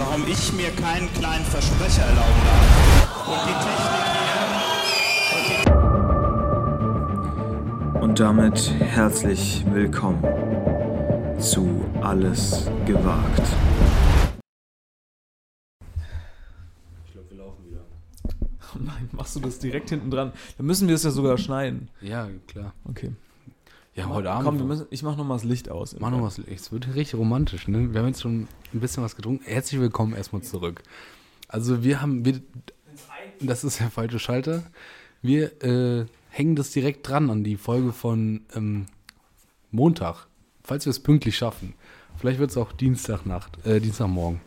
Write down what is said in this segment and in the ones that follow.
warum ich mir keinen kleinen Versprecher erlauben darf. Und die Technik Und damit herzlich willkommen zu Alles gewagt. Ich glaube, wir laufen wieder. Oh nein, machst du das direkt hinten dran? Dann müssen wir es ja sogar schneiden. Ja, klar. Okay. Ja, heute Abend. Komm, wir müssen, ich mach noch mal das Licht aus. Mach noch was. Es wird richtig romantisch, ne? Wir haben jetzt schon ein bisschen was getrunken. Herzlich willkommen erstmal zurück. Also wir haben, wir, das ist der falsche Schalter. Wir äh, hängen das direkt dran an die Folge von ähm, Montag, falls wir es pünktlich schaffen. Vielleicht wird es auch Dienstagnacht, äh, Dienstagmorgen.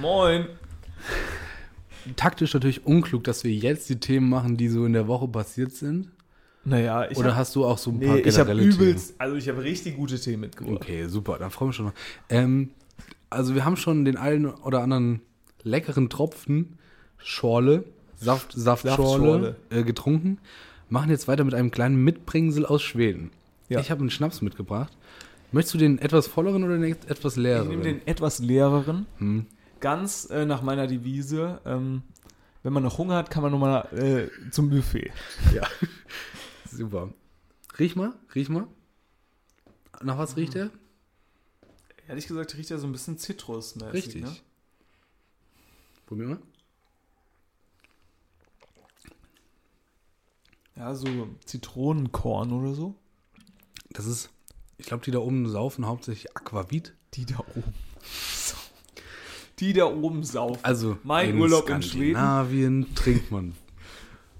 Moin. Taktisch natürlich unklug, dass wir jetzt die Themen machen, die so in der Woche passiert sind. Naja, ich Oder hab, hast du auch so ein paar nee, ich habe generelle Themen? übelst, also ich habe richtig gute Themen mitgebracht. Okay, super, dann freue ich mich schon. noch. Ähm, also wir haben schon den einen oder anderen leckeren Tropfen Schorle, Saft, Saftschorle Saftschorle. äh, getrunken. Machen jetzt weiter mit einem kleinen Mitbringsel aus Schweden. Ja. Ich habe einen Schnaps mitgebracht. Möchtest du den etwas volleren oder den etwas Ich leeren? nehme den etwas leereren, Hm. ganz äh, nach meiner Devise. Ähm, wenn man noch Hunger hat, kann man nochmal äh, zum Buffet. Ja, super. Riech mal, riech mal. Nach was riecht er? Ehrlich gesagt riecht er so ein bisschen zitrusmäßig. Richtig. Ne? Probier mal. Ja, so Zitronenkorn oder so. Das ist, ich glaube, die da oben saufen hauptsächlich Aquavit. Die da oben. Die da oben saufen. Also Mein Urlaub in Schweden. Skandinavien trinkt man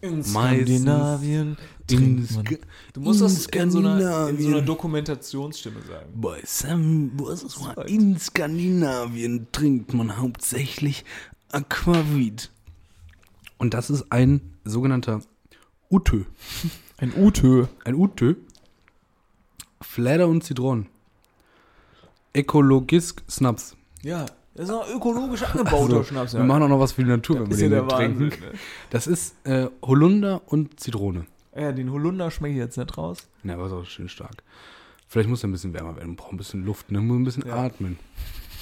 In Skandinavien in trinkt man. Sk- Du musst in das in so, einer, in so einer. Dokumentationsstimme sagen. Bei Sam, was ist Right. in Skandinavien trinkt man hauptsächlich Aquavit. Und das ist ein sogenannter Utö. Ein Utö. Ein Utö. Fläder und Zitronen. Ökologisk Snaps. Ja, das ist auch ökologisch angebauter Also, Schnaps. Wir machen auch noch was für die Natur, wenn ist wir ja den der trinken. Wahnsinn. Ne? Das ist äh, Holunder und Zitrone. Ja, den Holunder schmecke ich jetzt nicht raus. Ja, aber ist auch schön stark. Vielleicht muss er ein bisschen wärmer werden. Man braucht ein bisschen Luft, ne? Muss ein bisschen Ja. atmen.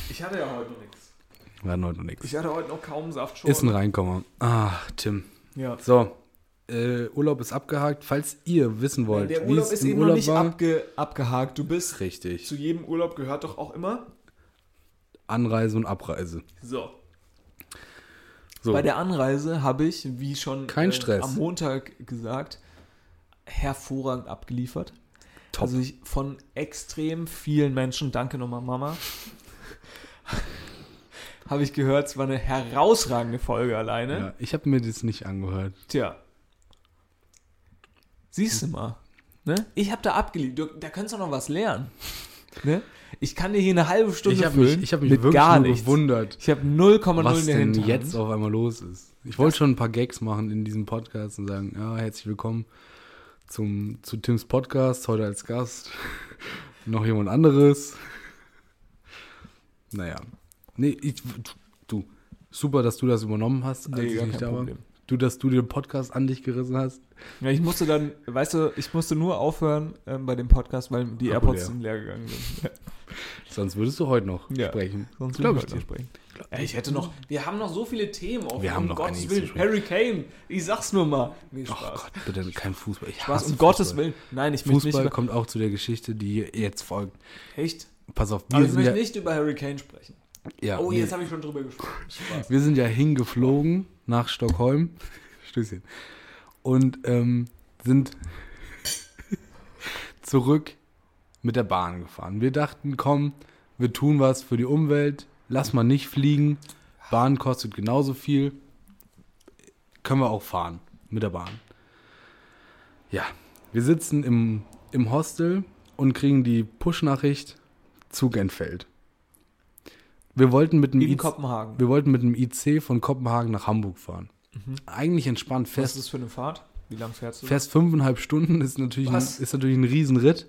Ich hatte ja heute noch nichts. Wir hatten heute noch nichts. Ich hatte heute noch kaum Saft Ist ein Reinkommer. Ach, Tim. Ja. So, äh, Urlaub ist abgehakt. Falls ihr wissen wollt, Der wie Urlaub ist eben noch Urlaub nicht war, abge, abgehakt. Du bist richtig. zu jedem Urlaub gehört doch auch immer. Anreise und Abreise. So. So, Bei der Anreise habe ich, wie schon Kein äh, Stress. am Montag gesagt, hervorragend abgeliefert. Top. Also ich von extrem vielen Menschen, danke nochmal Mama, habe ich gehört, es war eine herausragende Folge alleine. ja, ich habe mir das nicht angehört. Tja. Siehst du mal. Ne? Ich habe da abgeliefert. Da kannst du noch was lernen. Ne? Ich kann dir hier eine halbe Stunde Ich habe füllen mich, ich hab mich mit wirklich gar nur gewundert, Ich habe 0,0 was in der denn jetzt auf einmal los ist. Ich wollte schon ein paar Gags machen in diesem Podcast und sagen, ja, herzlich willkommen zum, zu Tims Podcast, heute als Gast. Noch jemand anderes. Naja. Nee, ich, du, super, dass du das übernommen hast, als Nee, ich gar nicht kein da Problem. Du, dass du den Podcast an dich gerissen hast. Ja, ich musste dann, weißt du, ich musste nur aufhören ähm, bei dem Podcast, weil die Akku AirPods leer. sind leer gegangen sind. Ja, Sonst würdest du heute noch Ja. sprechen. sonst Glaub würde ich heute dir. sprechen. Ja, ich hätte noch, wir haben noch so viele Themen auf Wir haben noch Gottes Willen. Harry Kane, ich sag's nur mal. Nee, Oh Spaß. Gott, bitte kein Fußball. Ich Spaß, um Gottes Fußball. Willen. Nein, ich möchte nicht Fußball über, kommt auch zu der Geschichte, die jetzt folgt. echt? Pass auf, wir Aber ich möchte ja, nicht über Harry Kane sprechen. Ja, Oh, nee. jetzt habe ich schon drüber gesprochen. Spaß. Wir sind ja hingeflogen nach Stockholm. Stößchen. Und ähm, sind zurück mit der Bahn gefahren. Wir dachten, komm, wir tun was für die Umwelt. Lass mal nicht fliegen. Bahn kostet genauso viel. Können wir auch fahren mit der Bahn. Ja, wir sitzen im, im Hostel und kriegen die Push-Nachricht, Zug entfällt. Wir wollten mit dem In IC Kopenhagen. wir wollten mit dem IC von Kopenhagen nach Hamburg fahren. Eigentlich entspannt. Was ist Fährst, das für eine Fahrt? Wie lang fährst du? fährst fünfeinhalb Stunden, ist natürlich, ein, ist natürlich ein Riesenritt.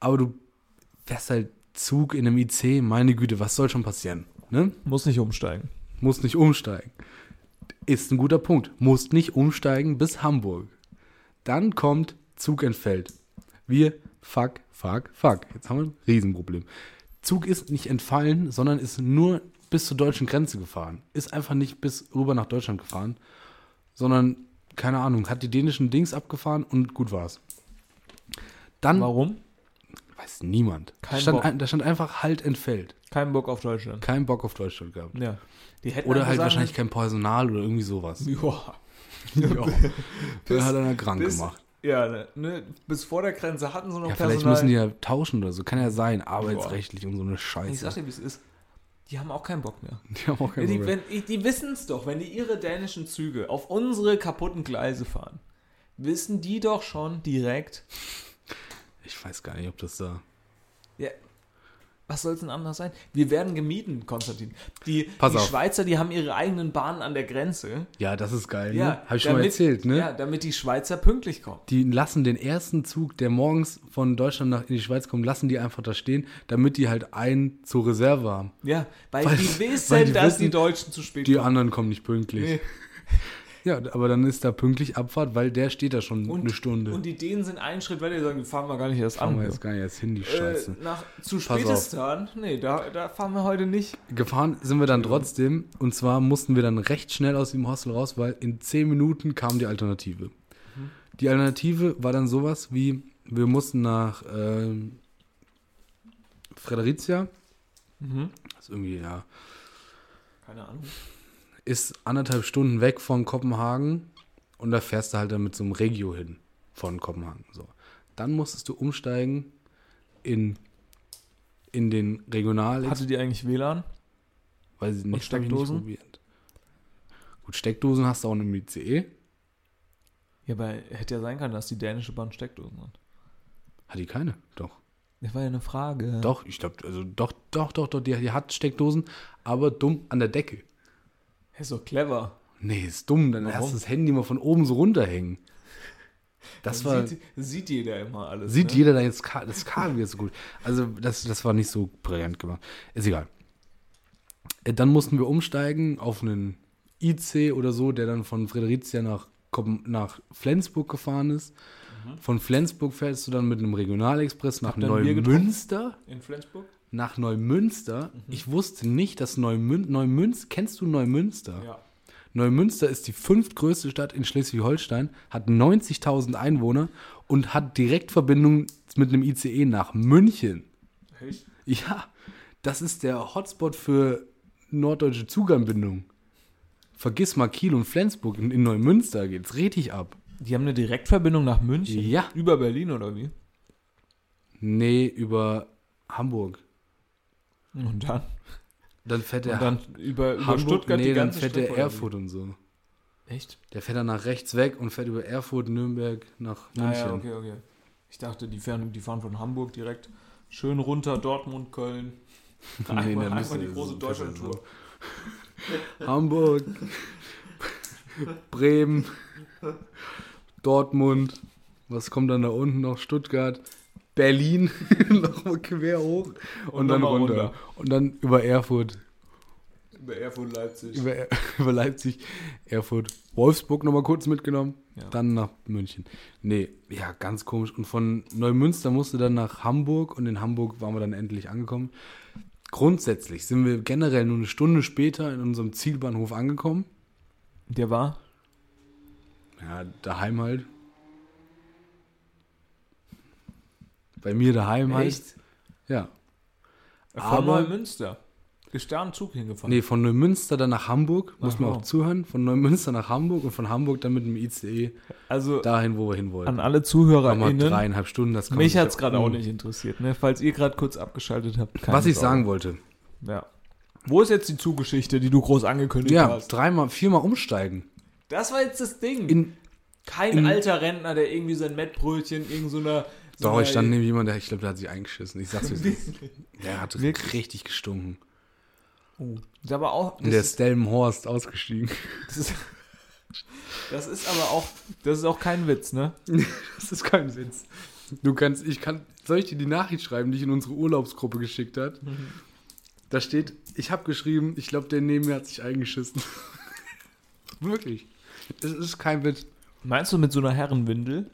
Aber du fährst halt Zug in einem IC, meine Güte, was soll schon passieren? Ne? Muss nicht umsteigen. Musst nicht umsteigen. Ist ein guter Punkt. Musst nicht umsteigen bis Hamburg. Dann kommt Zug entfällt. Wir, fuck, fuck, fuck. Jetzt haben wir ein Riesenproblem. Zug ist nicht entfallen, sondern ist nur bis zur deutschen Grenze gefahren. Ist einfach nicht bis rüber nach Deutschland gefahren, sondern, keine Ahnung, hat die dänischen Dings abgefahren und gut war's. Dann Warum? weiß niemand. Kein stand Bock. ein, da stand einfach halt entfällt. Kein Bock auf Deutschland. Kein Bock auf Deutschland gehabt. Ja. Oder halt wahrscheinlich kein Personal oder irgendwie sowas. müssen, Ja. Dann hat einer krank bis- gemacht. Ja, ne, ne, bis vor der Grenze hatten sie noch Ja, Personal. vielleicht müssen die ja tauschen oder so. Kann ja sein, arbeitsrechtlich und so eine Ich Scheiße. sag dir, wie es ist. Die haben auch keinen Bock mehr. Die haben auch keinen die Bock wenn, die wissen es doch, wenn die ihre dänischen Züge auf unsere kaputten Gleise fahren, wissen die doch schon direkt, Ich weiß gar nicht, ob das da. Ja, was soll es denn anders sein? Wir werden gemieden, Konstantin. Die, die. Schweizer, die haben ihre eigenen Bahnen an der Grenze. Ja, das ist geil, Ja, ne? Hab ich schon mal damit- erzählt, ne? Ja, damit die Schweizer pünktlich kommen. Die lassen den ersten Zug, der morgens von Deutschland nach in die Schweiz kommt, lassen die einfach da stehen, damit die halt einen zur Reserve haben. Ja, weil, Weil- die wissen, weil die dass wissen, die Deutschen zu spät Die kommen. anderen kommen nicht pünktlich. Nee. Ja, aber dann ist da pünktlich Abfahrt, weil der steht da schon eine Stunde. Und die Dänen sind einen Schritt weiter, die sagen, fahren wir gar nicht erst Fahren an. wir jetzt gar nicht erst hin, die Scheiße. Äh, nach, zu. Spätistan? Nee, da, da fahren wir heute nicht. Gefahren sind wir dann trotzdem. Und zwar mussten wir dann recht schnell aus dem Hostel raus, weil in 10 Minuten kam die Alternative. Die Alternative war dann sowas wie, wir mussten nach ähm, Fredericia. Mhm. Das ist irgendwie, ja, Keine Ahnung. Ist anderthalb Stunden weg von Kopenhagen. Und da fährst du halt dann mit so einem Regio hin von Kopenhagen. So. Dann musstest du umsteigen in, in den Regional. Hatte die eigentlich WLAN? Weiß ich nicht, Steckdosen? Nicht probiert. Gut, Steckdosen hast du auch im ICE. Ja, aber hätte ja sein können, dass die dänische Bahn Steckdosen hat. Hat die keine? Doch. Das war ja eine Frage. Doch, ich glaube, also doch, doch, doch, doch, die, die hat Steckdosen, aber dumm an der Decke. Ist doch clever. Nee, ist dumm, dann Warum? hast du das Handy mal von oben so runterhängen. Das Dann war, sieht, sieht jeder immer alles. sieht ne? jeder da jetzt, das Kabel jetzt so gut. Also, das, das war nicht so brillant gemacht. Ist egal. Äh, Dann mussten wir umsteigen auf einen IC oder so, der dann von Fredericia nach, nach Flensburg gefahren ist. Mhm. Von Flensburg fährst du dann mit einem Regionalexpress nach? Neumünster. In Flensburg? Nach Neumünster. Mhm. Ich wusste nicht, dass Neumün Neumünster, kennst du Neumünster? Ja. Neumünster ist die fünftgrößte Stadt in Schleswig-Holstein, hat 90.000 Einwohner und hat Direktverbindung mit einem ICE nach München. Echt? Ja, das ist der Hotspot für norddeutsche Zuganbindung. Vergiss mal Kiel und Flensburg, in, in Neumünster geht's richtig ab. Die haben eine Direktverbindung nach München? Ja. Über Berlin oder wie? Nee, über Hamburg. Und dann? Dann fährt Und dann über, über Hamburg, Stuttgart nee, die dann ganze fährt Strecke, oder Erfurt und so. Echt? Der fährt dann nach rechts weg und fährt über Erfurt, Nürnberg nach Ah, München. ja, okay, okay. Ich dachte, die fahren, die fahren von Hamburg direkt schön runter, Dortmund, Köln. Nee, Einmal, dann einmal müsste die große Deutschland-Tour. Hamburg, Bremen, Dortmund, was kommt dann da unten noch? Stuttgart, Berlin, nochmal quer hoch und, Und dann runter. runter. Und dann über Erfurt, Über Erfurt, Leipzig. über, Er- über Leipzig, Erfurt, Wolfsburg nochmal kurz mitgenommen, Ja. dann nach München. Nee, ja, ganz komisch. Und von Neumünster musste dann nach Hamburg und in Hamburg waren wir dann endlich angekommen. Grundsätzlich sind wir generell nur eine Stunde später in unserem Zielbahnhof angekommen. Der war? Ja, daheim halt. Bei mir daheim halt. Echt? Ja. Von Aber- Neumünster. Bist da einen Zug hingefahren? Nee, von Neumünster dann nach Hamburg, muss man auch zuhören. Von Neumünster nach Hamburg und von Hamburg dann mit dem ICE Also dahin, wo wir hin wollten. an alle Nochmal ZuhörerInnen, dreieinhalb Stunden. Das man mich hat es ja- gerade auch nicht interessiert, ne? falls ihr gerade kurz abgeschaltet habt. keine Was ich Sorge. sagen wollte. Ja. Wo ist jetzt die Zuggeschichte, die du groß angekündigt Ja, hast? dreimal, viermal umsteigen. Das war jetzt das Ding. In, Kein in- alter Rentner, der irgendwie sein Mettbrötchen in so einer. So doch, ich stand neben jemand, der, ich glaube, der hat sich eingeschissen. Ich sag's dir. Der hat Wirklich? richtig gestunken. Oh. Ist aber auch. Und der ist, Stellenhorst ausgestiegen. das, ist, das ist aber auch. Das ist auch kein Witz, ne? Das ist kein Witz. Du kannst, ich kann, soll ich dir die Nachricht schreiben, die ich in unsere Urlaubsgruppe geschickt hat? Da steht, ich habe geschrieben, ich glaube, der neben mir hat sich eingeschissen. Wirklich. Das ist kein Witz. Meinst du mit so einer Herrenwindel?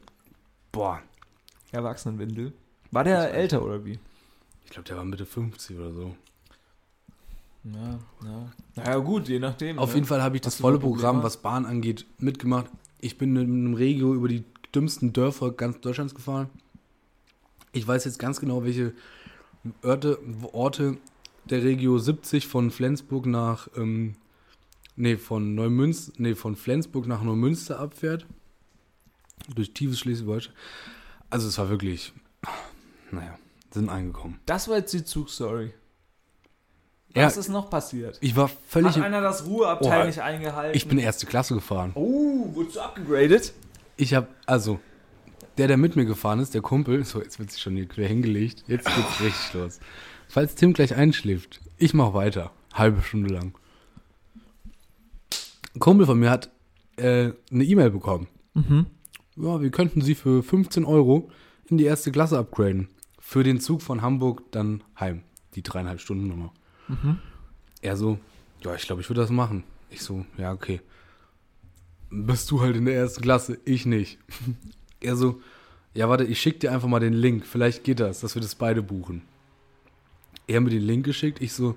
Boah. Erwachsenenwindel? War der älter oder wie? Ich glaube, der war Mitte 50 oder so. Ja, ja. Naja, gut, je nachdem. Auf ne? jeden Fall habe ich das volle Programm, was Bahn angeht, mitgemacht. Ich bin mit einem Regio über die dümmsten Dörfer ganz Deutschlands gefahren. Ich weiß jetzt ganz genau, welche Orte, Orte der Regio 70 von Flensburg nach, ähm, nee, von Neumünster, nee, von Flensburg nach Neumünster abfährt. Durch tiefes Schleswig-Holstein. Also es war wirklich, naja, sind angekommen. Das war jetzt die Zugstory. Ja, Was ist noch passiert? ich war völlig, Hat einer das Ruheabteil Oh, nicht eingehalten? ich bin erste Klasse gefahren. Oh, wurdest du abgegradet? Ich habe, also, der, der mit mir gefahren ist, der Kumpel, so, jetzt wird sich schon hier quer hingelegt, jetzt geht's richtig los. Falls Tim gleich einschläft, ich mach weiter, halbe Stunde lang. Ein Kumpel von mir hat äh, eine E-Mail bekommen. Ja, wir könnten sie für 15 Euro in die erste Klasse upgraden. Für den Zug von Hamburg dann heim. Die dreieinhalb Stunden Nummer. Er so, ja, ich glaube, ich würde das machen. Ich so, ja, okay bist du halt in der ersten Klasse, ich nicht. Er so, ja, warte, ich schick dir einfach mal den Link, vielleicht geht das, dass wir das beide buchen. Er hat mir den Link geschickt, ich so,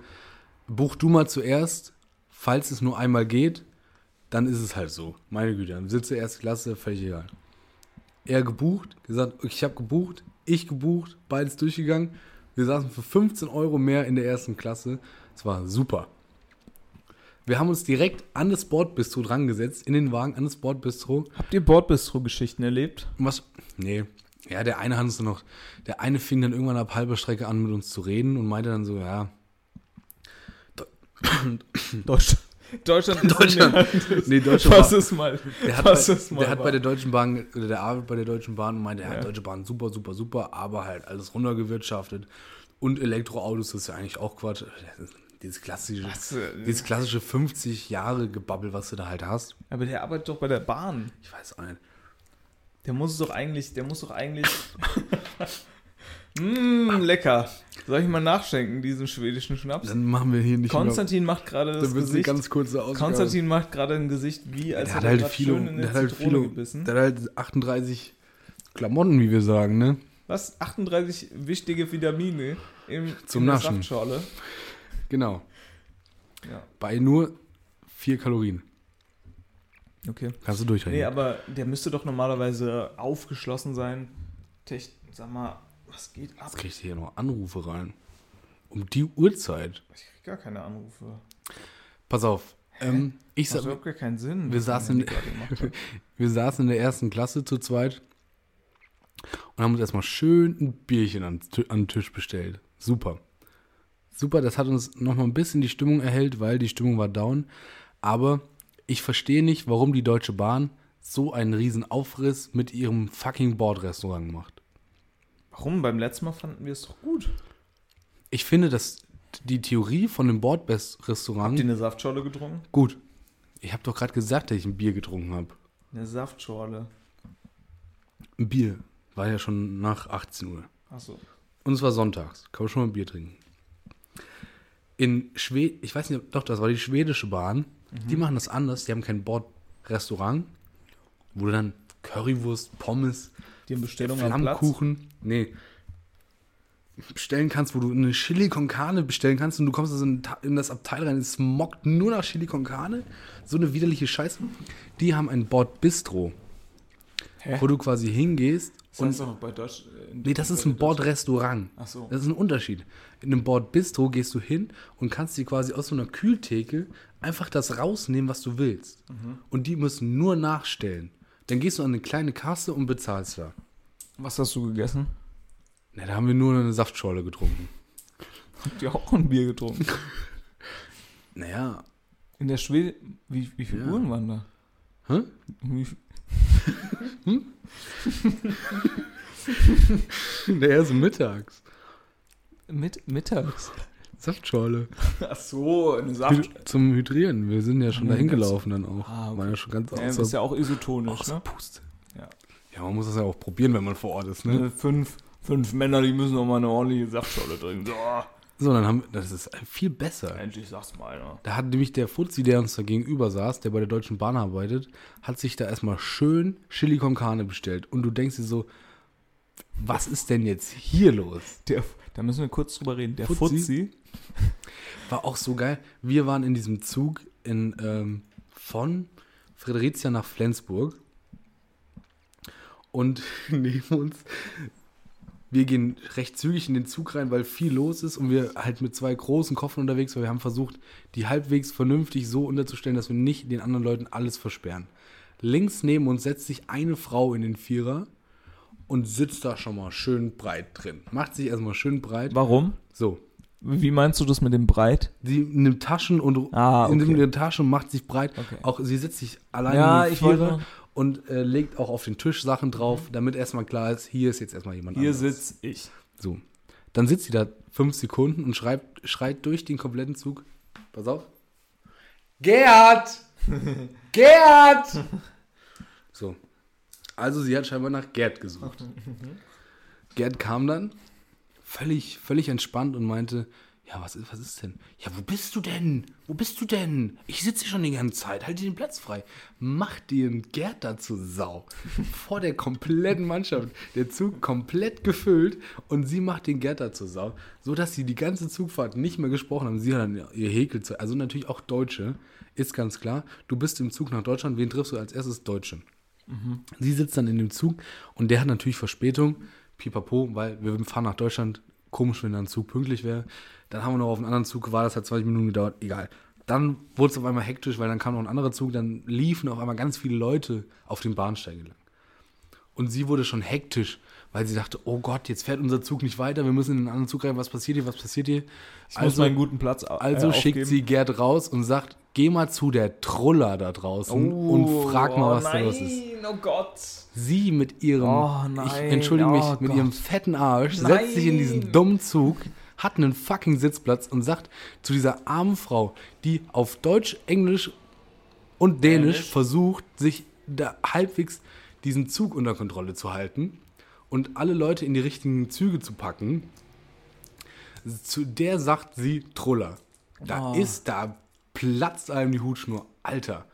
buch du mal zuerst, falls es nur einmal geht, dann ist es halt so. Meine Güte, dann sitze erste Klasse, völlig egal. Er gebucht, gesagt, ich habe gebucht, ich gebucht, beides durchgegangen. Wir saßen für 15 Euro mehr in der ersten Klasse. Es war super. Wir haben uns direkt an das Bordbistro dran gesetzt, in den Wagen an das Bordbistro. Habt ihr Bordbistro-Geschichten erlebt? Was? Nee. Ja, der eine hat uns noch, der eine fing dann irgendwann ab halber Strecke an, mit uns zu reden und meinte dann so, ja, Deutschland. Deutschland ist Deutschland. nee, Deutsche Was Bahn, ist mal? der hat, was bei, ist mal der hat bei der Deutschen Bahn, oder der arbeitet bei der Deutschen Bahn und meinte, ja, Ja. Deutsche Bahn super, super, super, aber halt alles runtergewirtschaftet. Und Elektroautos, das ist ja eigentlich auch Quatsch. Dieses klassische, Was, dieses klassische 50 Jahre Gebabbel, was du da halt hast. Aber der arbeitet doch bei der Bahn. Ich weiß auch nicht. Der muss es doch eigentlich, der muss doch eigentlich. Mmm, lecker. Soll ich mal nachschenken, diesen schwedischen Schnaps? Dann machen wir hier nicht Konstantin macht gerade mehr, das Gesicht. ganz kurze Ausgabe. Konstantin macht gerade ein Gesicht wie, als hätte er halt viele, schön in der hat halt viele, gebissen. der hat halt 38 Klamotten, wie wir sagen, ne? Was? 38 wichtige Vitamine im, Zum in der Naschen. Saftschorle. Genau. Ja, Bei nur 4 Kalorien. okay. Kannst du durchrechnen. Nee, aber der müsste doch normalerweise aufgeschlossen sein. Tech, sag mal, was geht ab? Jetzt kriegst du hier noch Anrufe rein. Um die Uhrzeit. Ich krieg gar keine Anrufe. Pass auf. Ähm, ich Das überhaupt gar keinen Sinn. wir saßen- hat. wir saßen in der ersten Klasse zu zweit und haben uns erstmal schön ein Bierchen an, an den Tisch bestellt. Super. Super, das hat uns nochmal ein bisschen die Stimmung erhellt, weil die Stimmung war down. Aber ich verstehe nicht, warum die Deutsche Bahn so einen riesen Aufriss mit ihrem fucking Bordrestaurant macht. Warum? Beim letzten Mal fanden wir es doch gut. Ich finde, dass die Theorie von dem Habt ihr eine Saftschorle getrunken? gut. Ich habe doch gerade gesagt, dass ich ein Bier getrunken habe. Eine Saftschorle. Ein Bier war ja schon nach 18 Uhr. Achso. Und es war sonntags. Kann man schon mal ein Bier trinken. In Schweden, ich weiß nicht, doch, das war die schwedische Bahn. Die machen das anders. Die haben kein Bordrestaurant, wo du dann Currywurst, Pommes, Die haben Bestellung. Flammkuchen, nee, bestellen kannst, wo du eine Chili con Carne bestellen kannst und du kommst also in, in das Abteil rein, es smockt nur nach Chili con Carne. So eine widerliche Scheiße. Die haben ein Bordbistro, Hä? wo du quasi hingehst Das und heißt doch bei Deutsch. äh, Nee, das ist ein Bordrestaurant. Ach so. Das ist ein Unterschied. In einem Bordbistro gehst du hin und kannst dir quasi aus so einer Kühltheke einfach das rausnehmen, was du willst. Mhm. Und die müssen nur nachstellen. Dann gehst du an eine kleine Kasse und bezahlst da. Was hast du gegessen? Na, da haben wir nur eine Saftschorle getrunken. Habt ihr auch ein Bier getrunken? Naja. In der Schwede. Wie, wie viele Ja. Uhren waren da? Hä? Wie, Naja, so mittags. mit, mittags. Saftschorle. Ach so, eine Saft. Zum Hydrieren. Wir sind ja schon Ja, dahin gelaufen dann auch. Ah, okay. War ja schon ganz Ja, außer, ist ja auch isotonisch, außer ne? Puste. Ja. Ja, man muss das ja auch probieren, wenn man vor Ort ist, ne? Fünf, fünf Männer, die müssen noch mal eine ordentliche Saftschorle trinken. So, So, dann haben wir, das ist viel besser. endlich sag's mal einer. Da hat nämlich der Fuzzi, der uns da gegenüber saß, der bei der Deutschen Bahn arbeitet, hat sich da erstmal schön Chili con Carne bestellt. Und du denkst dir so, was ist denn jetzt hier los? Der, Da müssen wir kurz drüber reden. Der Fuzzi? Fuzzi. War auch so geil. Wir waren in diesem Zug in, ähm, von Fredericia nach Flensburg. Und neben uns, wir gehen recht zügig in den Zug rein, weil viel los ist und wir halt mit zwei großen Koffern unterwegs, weil wir haben versucht, die halbwegs vernünftig so unterzustellen, dass wir nicht den anderen Leuten alles versperren. Links neben uns setzt sich eine Frau in den Vierer und sitzt da schon mal schön breit drin. Macht sich erstmal schön breit. Warum? So, Wie meinst du das mit dem Breit? Sie nimmt Taschen und Ah, nimmt okay. ihre Tasche und macht sich breit. Okay. Auch sie setzt sich allein Ja, in die ich Vierer nur- und äh, legt auch auf den Tisch Sachen drauf, damit erstmal klar ist, hier ist jetzt erstmal jemand Hier anderes. sitz ich. So. Dann sitzt sie da fünf Sekunden und schreibt, schreit durch den kompletten Zug. Pass auf. Gerd! Gerd! So. Also sie hat scheinbar nach Gerd gesucht. Gerd kam dann völlig, völlig entspannt und meinte, ja, was ist, was ist denn? Ja, wo bist du denn? Wo bist du denn? Ich sitze hier schon die ganze Zeit. Halt dir den Platz frei. Mach einen Gerd dazu Sau. Vor der kompletten Mannschaft. Der Zug komplett gefüllt und sie macht den Gerd dazu Sau. So dass sie die ganze Zugfahrt nicht mehr gesprochen haben. Sie hat dann ihr Häkel zu. Also natürlich auch Deutsche. Ist ganz klar. Du bist im Zug nach Deutschland. Wen triffst du als erstes? Deutsche. Sie sitzt dann in dem Zug und der hat natürlich Verspätung, pipapo, weil wir fahren nach Deutschland. Komisch, wenn da ein Zug pünktlich wäre. Dann haben wir noch auf einen anderen Zug gewartet, das hat 20 Minuten gedauert, egal. Dann wurde es auf einmal hektisch, weil dann kam noch ein anderer Zug, dann liefen auf einmal ganz viele Leute auf den Bahnsteig lang. Und sie wurde schon hektisch, weil sie dachte, oh Gott, jetzt fährt unser Zug nicht weiter, wir müssen in einen anderen Zug rein, was passiert hier, was passiert hier? Ich muss meinen guten Platz Also äh, schickt aufgeben. sie Gerd raus und sagt, geh mal zu der Truller da draußen Oh, und frag mal, was oh da los ist. Nein, oh Gott. Sie mit ihrem, Oh nein, ich entschuldige mich, oh mit Gott. ihrem fetten Arsch setzt sich in diesen Nein. dummen Zug, hat einen fucking Sitzplatz und sagt zu dieser armen Frau, die auf Deutsch, Englisch und Dänisch Dänisch. versucht, sich da halbwegs diesen Zug unter Kontrolle zu halten und alle Leute in die richtigen Züge zu packen. Zu der sagt sie Truller. Da Oh. ist, da platzt einem die Hutschnur. Alter.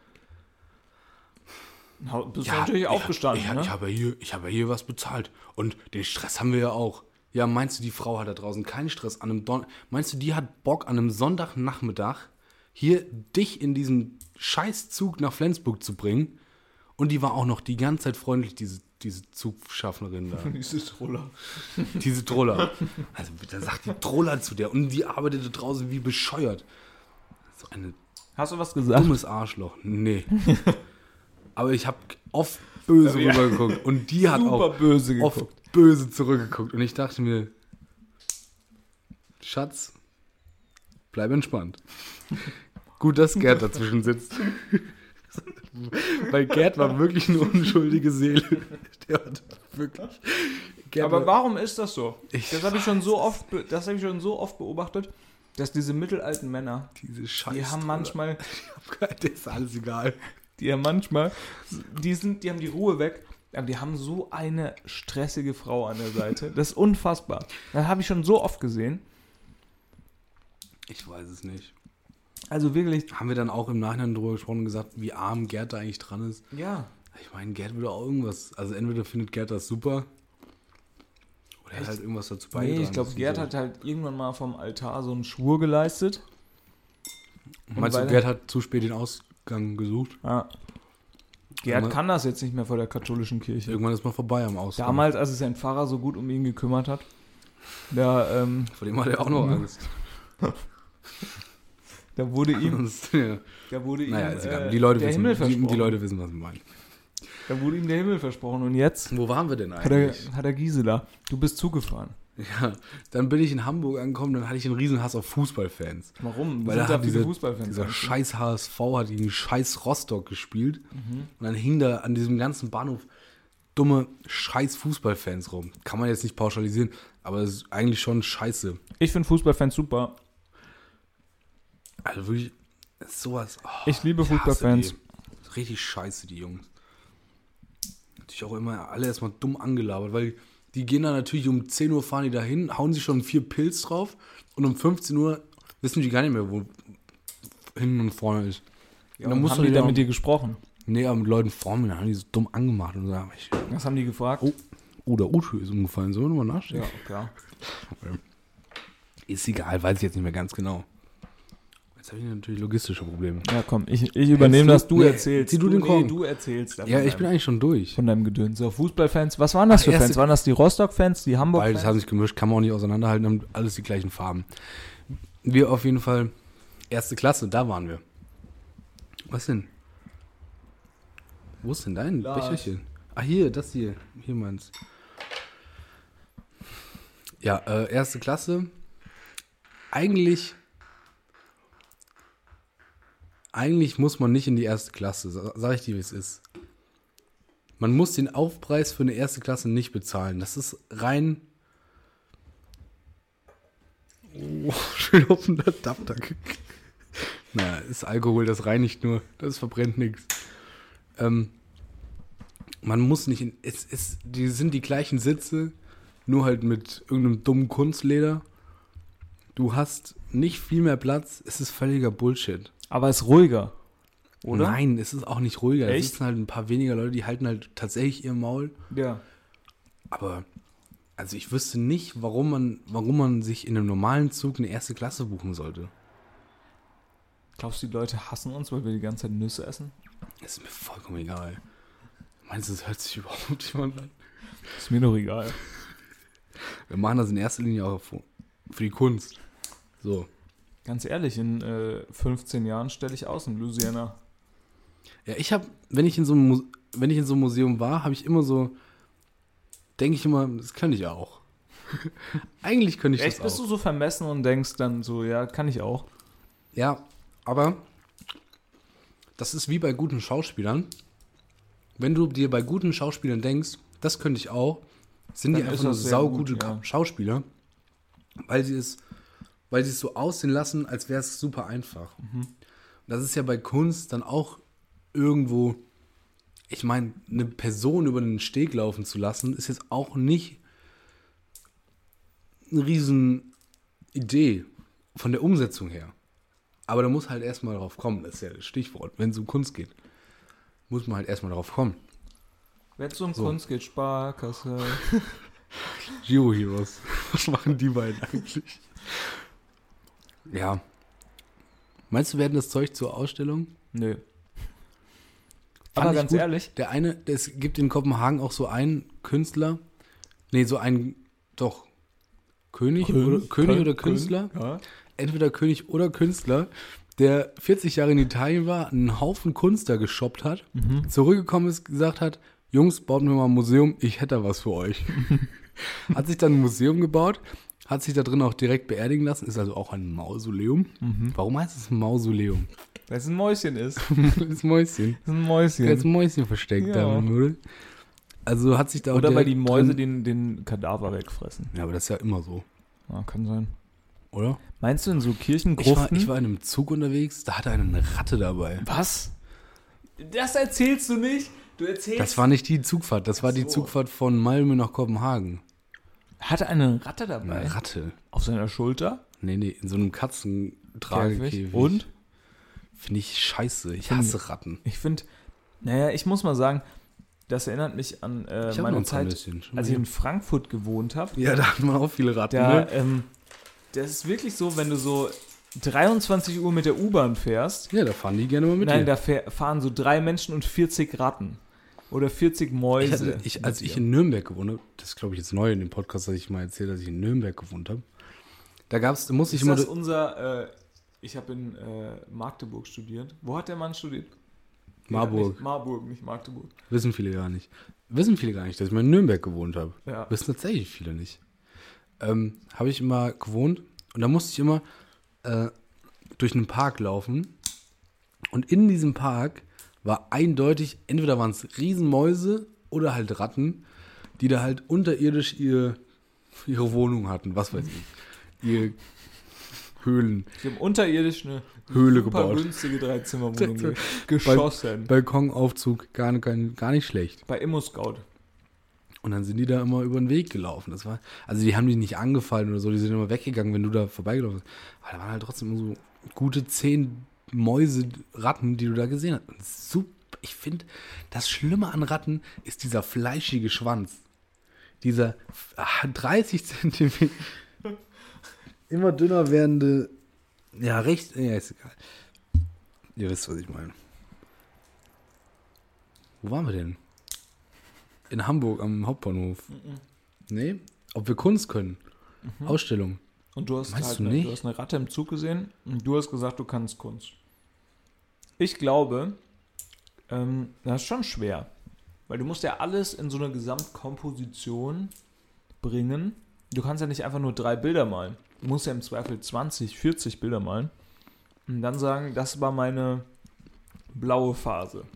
Bist du natürlich aufgestanden, Ich, ich, ne? ich habe ja hier, ich habe ja hier was bezahlt. Und den Stress haben wir ja auch. Ja, meinst du, die Frau hat da draußen keinen Stress an einem Don Meinst du, die hat Bock an einem Sonntagnachmittag hier dich in diesen Scheißzug nach Flensburg zu bringen? Und die war auch noch die ganze Zeit freundlich, diese, diese Zugschaffnerin da. Diese Troller. diese Troller. Also, da sagt die Troller zu der. Und die arbeitete draußen wie bescheuert. So ein Hast du was gesagt? dummes Arschloch. Nee. Aber ich habe oft böse Ja. rübergeguckt. Und die hat Super auch böse oft geguckt. böse zurückgeguckt. Und ich dachte mir, Schatz, bleib entspannt. Gut, dass Gerd dazwischen sitzt. Weil Gerd war wirklich eine unschuldige Seele. Der hat wirklich. Gerd Aber war- warum ist das so? Ich das habe ich schon so oft, das habe ich schon so oft beobachtet, dass diese mittelalten Männer, diese Scheiße. die haben manchmal, Der ist alles egal. die haben manchmal, die sind, die haben die Ruhe weg, aber die haben so eine stressige Frau an der Seite. Das ist unfassbar. Das habe ich schon so oft gesehen. Ich weiß es nicht. Also wirklich, Haben wir dann auch im Nachhinein drüber gesprochen und gesagt, wie arm Gerd da eigentlich dran ist? ja. Ich meine, Gerd würde auch irgendwas. Also entweder findet Gerd das super. Oder er hat Echt? halt irgendwas dazu Nee, beigetragen. ich glaube, Gerd so- hat halt irgendwann mal vom Altar so einen Schwur geleistet. Meinst du, Gerd hat zu spät den Ausgang gesucht? Ja. Gerd kann das jetzt nicht mehr vor der katholischen Kirche. Irgendwann ist mal vorbei am Ausgang. Damals, als sich sein Pfarrer so gut um ihn gekümmert hat, da, ähm, Vor dem hat er auch noch Angst. da wurde ihm, Sonst, ja. da wurde ihm Naja, ist egal. äh, die, Leute der wissen, Himmel die, versprochen. die Leute wissen, was wir meinen. Da wurde ihm der Himmel versprochen und jetzt Wo waren wir denn hat er, eigentlich? hat er Gisela. Du bist zugefahren. Ja, dann bin ich in Hamburg angekommen, dann hatte ich einen riesen Hass auf Fußballfans. Warum? Weil da hat diese, Fußballfans. dieser scheiß HSV hat gegen scheiß Rostock gespielt. Mhm. Und dann hing da an diesem ganzen Bahnhof dumme scheiß Fußballfans rum. Kann man jetzt nicht pauschalisieren, aber es ist eigentlich schon scheiße. Ich finde Fußballfans super. Also wirklich, das sowas. oh, Ich liebe Fußballfans. Das Richtig scheiße, die Jungs. Natürlich auch immer alle erstmal dumm angelabert, weil die gehen dann natürlich um 10 Uhr fahren die dahin, hauen sich schon vier Pilz drauf und um 15 Uhr wissen die gar nicht mehr, wo hinten und vorne ist. Ja, dann und musst haben du die da mit dir gesprochen? Nee, aber mit Leuten vor mir, haben die so dumm angemacht und sagen, ich, Was haben die gefragt? oh, oh, der U-Tür ist umgefallen, sollen wir nochmal nachstellen? Ja, klar. Ist egal, weiß ich jetzt nicht mehr ganz genau. Jetzt habe ich natürlich logistische Probleme. Ja, komm, ich, ich übernehme das, du Nee, erzählst. zieh du den Korn. du erzählst. Ja, ich bin eigentlich schon durch. Von deinem Gedöns. So, Fußballfans, was waren das Ach, für Fans? Waren das die Rostock-Fans, die Beides Hamburg-Fans? haben sich gemischt, kann man auch nicht auseinanderhalten, haben alles die gleichen Farben. Wir auf jeden Fall erste Klasse, da waren wir. Was denn? Wo ist denn dein Lars. Becherchen? Ah, hier, das hier. Hier meins. Ja, äh, erste Klasse. Eigentlich. Eigentlich muss man nicht in die erste Klasse, sa- sag ich dir, wie es ist. Man muss den Aufpreis für eine erste Klasse nicht bezahlen. Das ist rein. Oh, schön auf den Adapter. Naja, ist Alkohol, das reinigt nur. Das verbrennt nichts. Ähm, man muss nicht in. Es ist, die sind die gleichen Sitze, nur halt mit irgendeinem dummen Kunstleder. Du hast nicht viel mehr Platz. Es ist völliger Bullshit. Aber ist ruhiger. Oder? Nein, es ist auch nicht ruhiger. Es Echt? sitzen halt ein paar weniger Leute, die halten halt tatsächlich ihr Maul. Ja. Aber also ich wüsste nicht, warum man, warum man sich in einem normalen Zug eine erste Klasse buchen sollte. Glaubst du, die Leute hassen uns, weil wir die ganze Zeit Nüsse essen? Das ist mir vollkommen egal. Meinst du, das hört sich überhaupt jemand an? Ist mir doch egal. Wir machen das in erster Linie auch für die Kunst. So. Ganz ehrlich, in äh, 15 Jahren stelle ich aus in Louisiana. Ja, ich habe, wenn ich in so einem, wenn ich in so einem Museum war, habe ich immer so, denke ich immer, das könnte ich auch. Eigentlich könnte ich Echt, das bist auch. du so vermessen und denkst dann so, ja, kann ich auch. Ja, aber das ist wie bei guten Schauspielern. Wenn du dir bei guten Schauspielern denkst, das könnte ich auch, sind die Dann ist einfach nur saugute gut, ja. Schauspieler, weil sie es, weil sie es so aussehen lassen, als wäre es super einfach. Mhm. Das ist ja bei Kunst dann auch irgendwo, ich meine, eine Person über den Steg laufen zu lassen, ist jetzt auch nicht eine riesen Idee von der Umsetzung her. Aber da muss halt erstmal drauf kommen, das ist ja das Stichwort. Wenn es um Kunst geht, muss man halt erstmal drauf kommen. Wenn es um So. Kunst geht, Sparkasse. Geo Heroes. Was machen die beiden eigentlich? Ja. Meinst du, werden das Zeug zur Ausstellung? Nö. Fand Aber ganz gut. ehrlich, Der eine, es gibt in Kopenhagen auch so einen Künstler, nee, so einen, doch, König, oder, König oder Künstler, Ja. entweder König oder Künstler, der 40 Jahre in Italien war, einen Haufen Kunst da geshoppt hat, Mhm. zurückgekommen ist, gesagt hat, Jungs, baut mir mal ein Museum, ich hätte da was für euch. hat sich dann ein Museum gebaut, hat sich da drin auch direkt beerdigen lassen, ist also auch ein Mausoleum. Mhm. Warum heißt es Mausoleum? Weil es ein Mäuschen ist. das Mäuschen. Das ist ein Mäuschen. Mäuschen versteckt Ja. da, oder? Also hat sich da auch Oder weil die Mäuse den, den Kadaver wegfressen. Ja, aber das ist ja immer so, Ja, kann sein. oder? Meinst du in so Ich war, Kirchengruften? ich war in einem Zug unterwegs, da hatte einer eine Ratte dabei. Was? Das erzählst du nicht? Du erzählst. Das war nicht die Zugfahrt, das war die so. Zugfahrt von Malmö nach Kopenhagen. Hatte eine Ratte dabei? Eine Ratte. Auf seiner Schulter? Nee, nee, in so einem Katzentragekäfig. Und? Finde ich scheiße. Ich hasse Ratten. Ich finde, naja, ich muss mal sagen, das erinnert mich an äh, Ich meine Zeit. Schon als ich in Frankfurt gewohnt habe. ja, da hat man auch viele Ratten. Da, Ne? ähm, das ist wirklich so, wenn du so 23 Uhr mit der U-Bahn fährst. Ja, da fahren die gerne mal mit Nein, dir. da fahren so drei Menschen und 40 Ratten. Oder 40 ich Mäuse. hatte, ich, als ich in Nürnberg gewohnt habe, das ist glaube ich jetzt neu in dem Podcast, dass ich mal erzählt dass ich in Nürnberg gewohnt habe. Da gab's, da musste ich ist immer. das unser, äh, ich habe in äh, Magdeburg studiert. Wo hat der Mann studiert? Marburg. Nicht Marburg, nicht Magdeburg. Wissen viele gar nicht. Wissen viele gar nicht, dass ich mal in Nürnberg gewohnt habe. Ja. Wissen tatsächlich viele nicht. Ähm, habe ich immer gewohnt und da musste ich immer äh, durch einen Park laufen. Und in diesem Park war eindeutig, entweder waren es Riesenmäuse oder halt Ratten, die da halt unterirdisch ihr, ihre Wohnung hatten, was weiß ich. Ihr Höhlen, Die haben unterirdisch eine Höhle gebaut. günstige Dreizimmerwohnung Bei- geschossen. Balkonaufzug, gar, gar, gar nicht schlecht. Bei Immo-Scout. Und dann sind die da immer über den Weg gelaufen. Das war, also die haben die nicht angefallen oder so, die sind immer weggegangen, wenn du da vorbeigelaufen bist. Aber da waren halt trotzdem immer so gute zehn Mäuse, Ratten, die du da gesehen hast. Super, ich finde, das Schlimme an Ratten ist dieser fleischige Schwanz. Dieser ah, 30 Zentimeter. immer dünner werdende. Ja, recht. Ja, ist egal. Ihr wisst, was ich meine. Wo waren wir denn? In Hamburg am Hauptbahnhof. Nee? Ob wir Kunst können? Ausstellung. Und du hast, Meinst halt du nicht? du hast eine Ratte im Zug gesehen und du hast gesagt, du kannst Kunst. Ich glaube, ähm, das ist schon schwer. Weil du musst ja alles in so eine Gesamtkomposition bringen. Du kannst ja nicht einfach nur drei Bilder malen. Du musst ja im Zweifel 20, 40 Bilder malen. Und dann sagen, das war meine blaue Phase.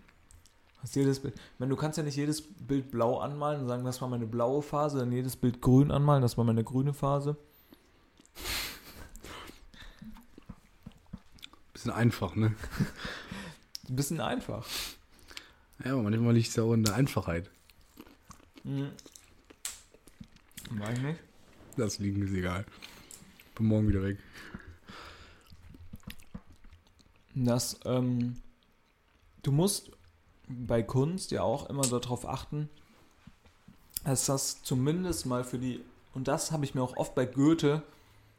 Hast jedes Bild. Ich meine, du kannst ja nicht jedes Bild blau anmalen und sagen, das war meine blaue Phase, dann jedes Bild grün anmalen, das war meine grüne Phase. Bisschen einfach, ne? Ein bisschen einfach. Ja, aber manchmal liegt es ja auch in der Einfachheit. Mhm. Mach ich nicht. Das liegen ist egal. Bin morgen wieder weg. Das, ähm, du musst bei Kunst ja auch immer darauf achten, dass das zumindest mal für die, und das habe ich mir auch oft bei Goethe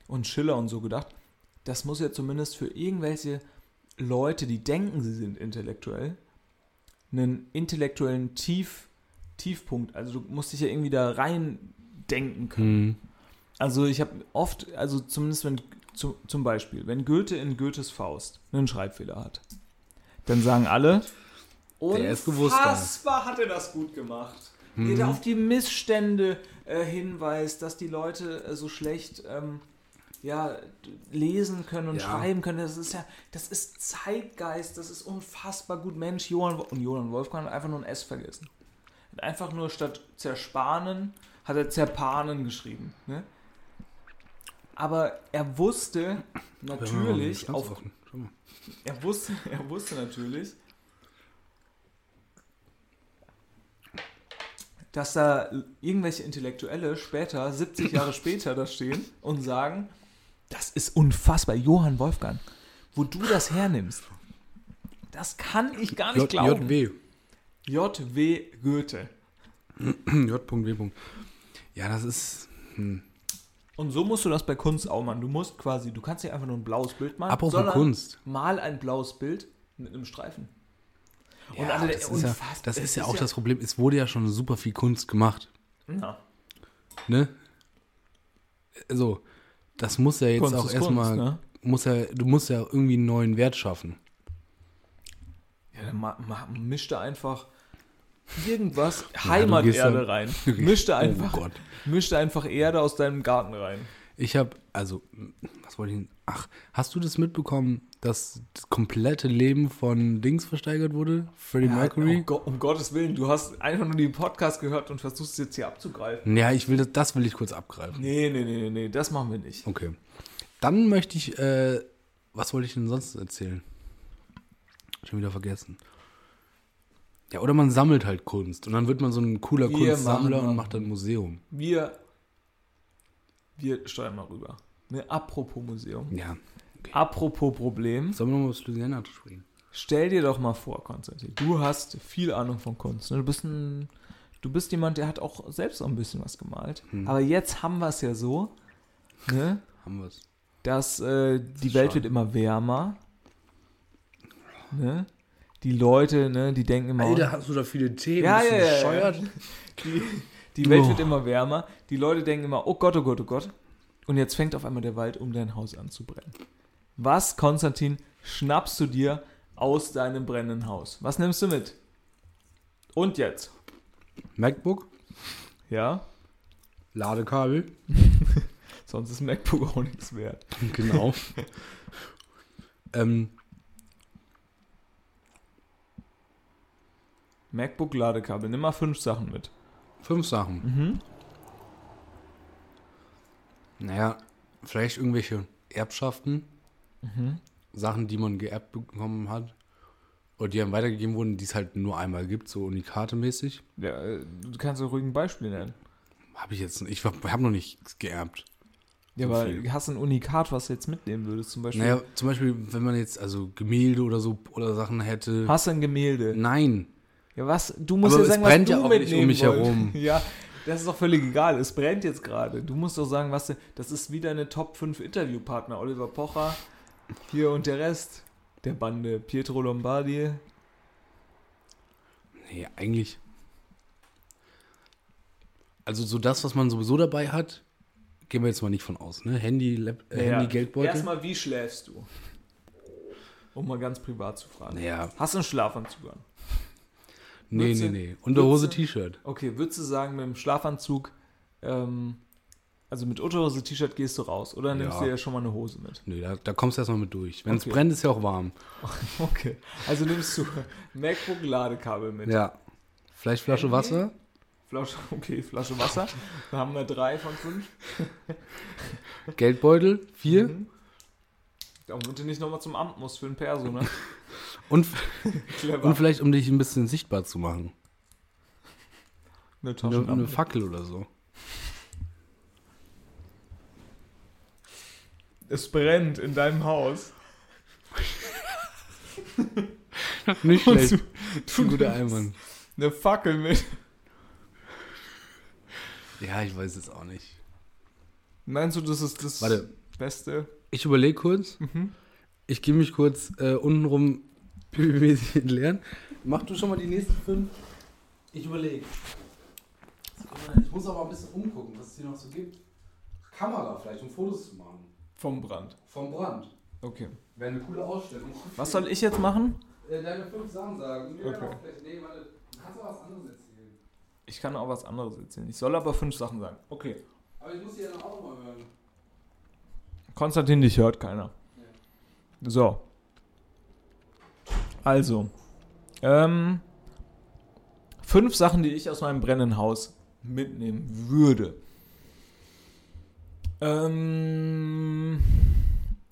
und Schiller und so gedacht, das muss ja zumindest für irgendwelche Leute, die denken, sie sind intellektuell, einen intellektuellen Tief, Tiefpunkt, also du musst dich ja irgendwie da rein denken können. Hm. Also ich habe oft, also zumindest wenn, zu, zum Beispiel, wenn Goethe in Goethes Faust einen Schreibfehler hat, dann sagen alle, Der ist gewusst, unfassbar hat er das gut gemacht. Wie er auf die Missstände äh, hinweist, dass die Leute äh, so schlecht ähm, ja, lesen können und Ja. schreiben können. Das ist ja, das ist Zeitgeist, das ist unfassbar gut. Mensch, Johann, und Johann Wolfgang hat einfach nur ein S vergessen. Hat einfach nur statt zerspanen, hat er zerpanen geschrieben. Ne? Aber er wusste natürlich, auf, er wusste, er wusste natürlich, dass da irgendwelche Intellektuelle später, 70 Jahre später, da stehen und sagen, das ist unfassbar, Johann Wolfgang, wo du das hernimmst. Das kann ich gar nicht J, glauben. JW. J.W. Goethe. J.W. Ja, das ist. Hm. Und so musst du das bei Kunst auch machen. Du musst quasi, du kannst nicht einfach nur ein blaues Bild malen, Apropos Kunst. mal ein blaues Bild mit einem Streifen. Und Ja, alle, das ist ja, das ist ja auch das Problem. Es wurde ja schon super viel Kunst gemacht. Ja. Ne? Also, das muss ja jetzt Kunst auch erstmal. Ne? Muss ja, du musst ja irgendwie einen neuen Wert schaffen. Ja, dann ma, ma, mischt da einfach irgendwas Heimaterde dann- rein. Da einfach, Oh Gott. mischt da einfach Erde aus deinem Garten rein. Ich habe, also, was wollte ich denn? Ach, hast du das mitbekommen, dass das komplette Leben von Dings versteigert wurde? Freddie Mercury? um, Go- um Gottes Willen, du hast einfach nur den Podcast gehört und versuchst es jetzt hier abzugreifen. Ja, ich will das, das will ich kurz abgreifen. Nee, nee, nee, nee, nee, das machen wir nicht. Okay. Dann möchte ich, äh, was wollte ich denn sonst erzählen? Schon wieder vergessen. Ja, oder man sammelt halt Kunst und dann wird man so ein cooler Wir Kunstsammler machen- und macht dann ein Museum. Wir, wir steuern mal rüber. Ne, apropos Museum. Ja. Apropos Problem. Sollen wir noch mal über Louisiana sprechen? Stell dir doch mal vor, Konstantin, du hast viel Ahnung von Kunst. ne? Du bist ein, du bist jemand, der hat auch selbst auch ein bisschen was gemalt. Hm. Aber jetzt haben wir es ja so, ne, Haben wir es. dass äh, die Welt schade. wird immer wärmer. Ne? Die Leute, ne, die denken immer, Alter, hast du da viele Themen? Ja, ja, ja, bescheuert? die, die Welt wird immer wärmer. Die Leute denken immer, oh Gott, oh Gott, oh Gott. Und jetzt fängt auf einmal der Wald um dein Haus an zu brennen. Was, Konstantin, schnappst du dir aus deinem brennenden Haus? Was nimmst du mit? Und jetzt? MacBook, Ja? Ladekabel. Sonst ist MacBook auch nichts wert. Genau. ähm, MacBook Ladekabel. Nimm mal fünf Sachen mit. fünf Sachen. Mhm. Naja, vielleicht irgendwelche Erbschaften. Mhm. Sachen, die man geerbt bekommen hat. Oder die einem weitergegeben wurden, die es halt nur einmal gibt, so Unikate-mäßig. Ja, äh, du kannst auch ruhig ein Beispiel nennen. Habe ich jetzt, ich habe noch nicht geerbt. Ja, So aber viel. hast du ein Unikat, was du jetzt mitnehmen würdest? Zum Beispiel. Naja, zum Beispiel, wenn man jetzt also Gemälde oder so oder Sachen hätte. Hast du ein Gemälde? Nein. Ja, was? Du musst Aber ja es sagen, brennt was ja du auch nicht um mitnehmen mich wolltest. herum. Ja, Das ist doch völlig egal. Es brennt jetzt gerade. Du musst doch sagen, was. Das ist wie deine Top 5 Interviewpartner. Oliver Pocher, hier und der Rest der Bande. Pietro Lombardi. Nee, eigentlich. Also so das, was man sowieso dabei hat, gehen wir jetzt mal nicht von aus, ne? Handy, Lab, äh, Naja, Handy, Geldbeutel. Erstmal, wie schläfst du? Um mal ganz privat zu fragen. Naja, Hast du einen Schlafanzug an? Nee, Würdest nee, nee. Unterhose, T-Shirt. Okay, würdest du sagen, mit dem Schlafanzug, ähm, also mit Unterhose, T-Shirt gehst du raus? Oder nimmst Ja. du ja schon mal eine Hose mit? Nee, da, da kommst du erstmal mit durch. Wenn es Okay. brennt, ist ja auch warm. Okay. Also nimmst du MacBook-Ladekabel mit. Ja. Vielleicht Flasche? Wasser? Flasche, okay, Flasche Wasser. Da haben wir drei von fünf. Geldbeutel? Vier? Mhm. Damit du nicht nochmal zum Amt musst für ein Perso, ne? Und, und vielleicht, um dich ein bisschen sichtbar zu machen. eine Eine, eine Fackel oder so. Es brennt in deinem Haus. Nicht schlecht. du- Das ist ein guter Einwand. Eine Fackel mit. Ja, ich weiß es auch nicht. Meinst du, das ist das Warte, Beste? ich überlege kurz. Mhm. Ich gehe mich kurz äh, untenrum pipi-mäßig entleeren. Mach du schon mal die nächsten fünf. Ich überlege. Ich muss aber ein bisschen umgucken, was es hier noch so gibt. Kamera vielleicht, um Fotos zu machen. Vom Brand. Vom Brand. Okay. Wäre eine coole Ausstellung. Was soll ich jetzt machen? Äh, deine fünf Sachen sagen. Nee, Okay. Nee, warte. Du kannst auch was anderes erzählen. Ich kann auch was anderes erzählen. Ich soll aber fünf Sachen sagen. Okay. Aber ich muss die ja dann auch mal hören. Konstantin, dich hört keiner. So. Also. Ähm, fünf Sachen, die ich aus meinem brennenden Haus mitnehmen würde. Ähm,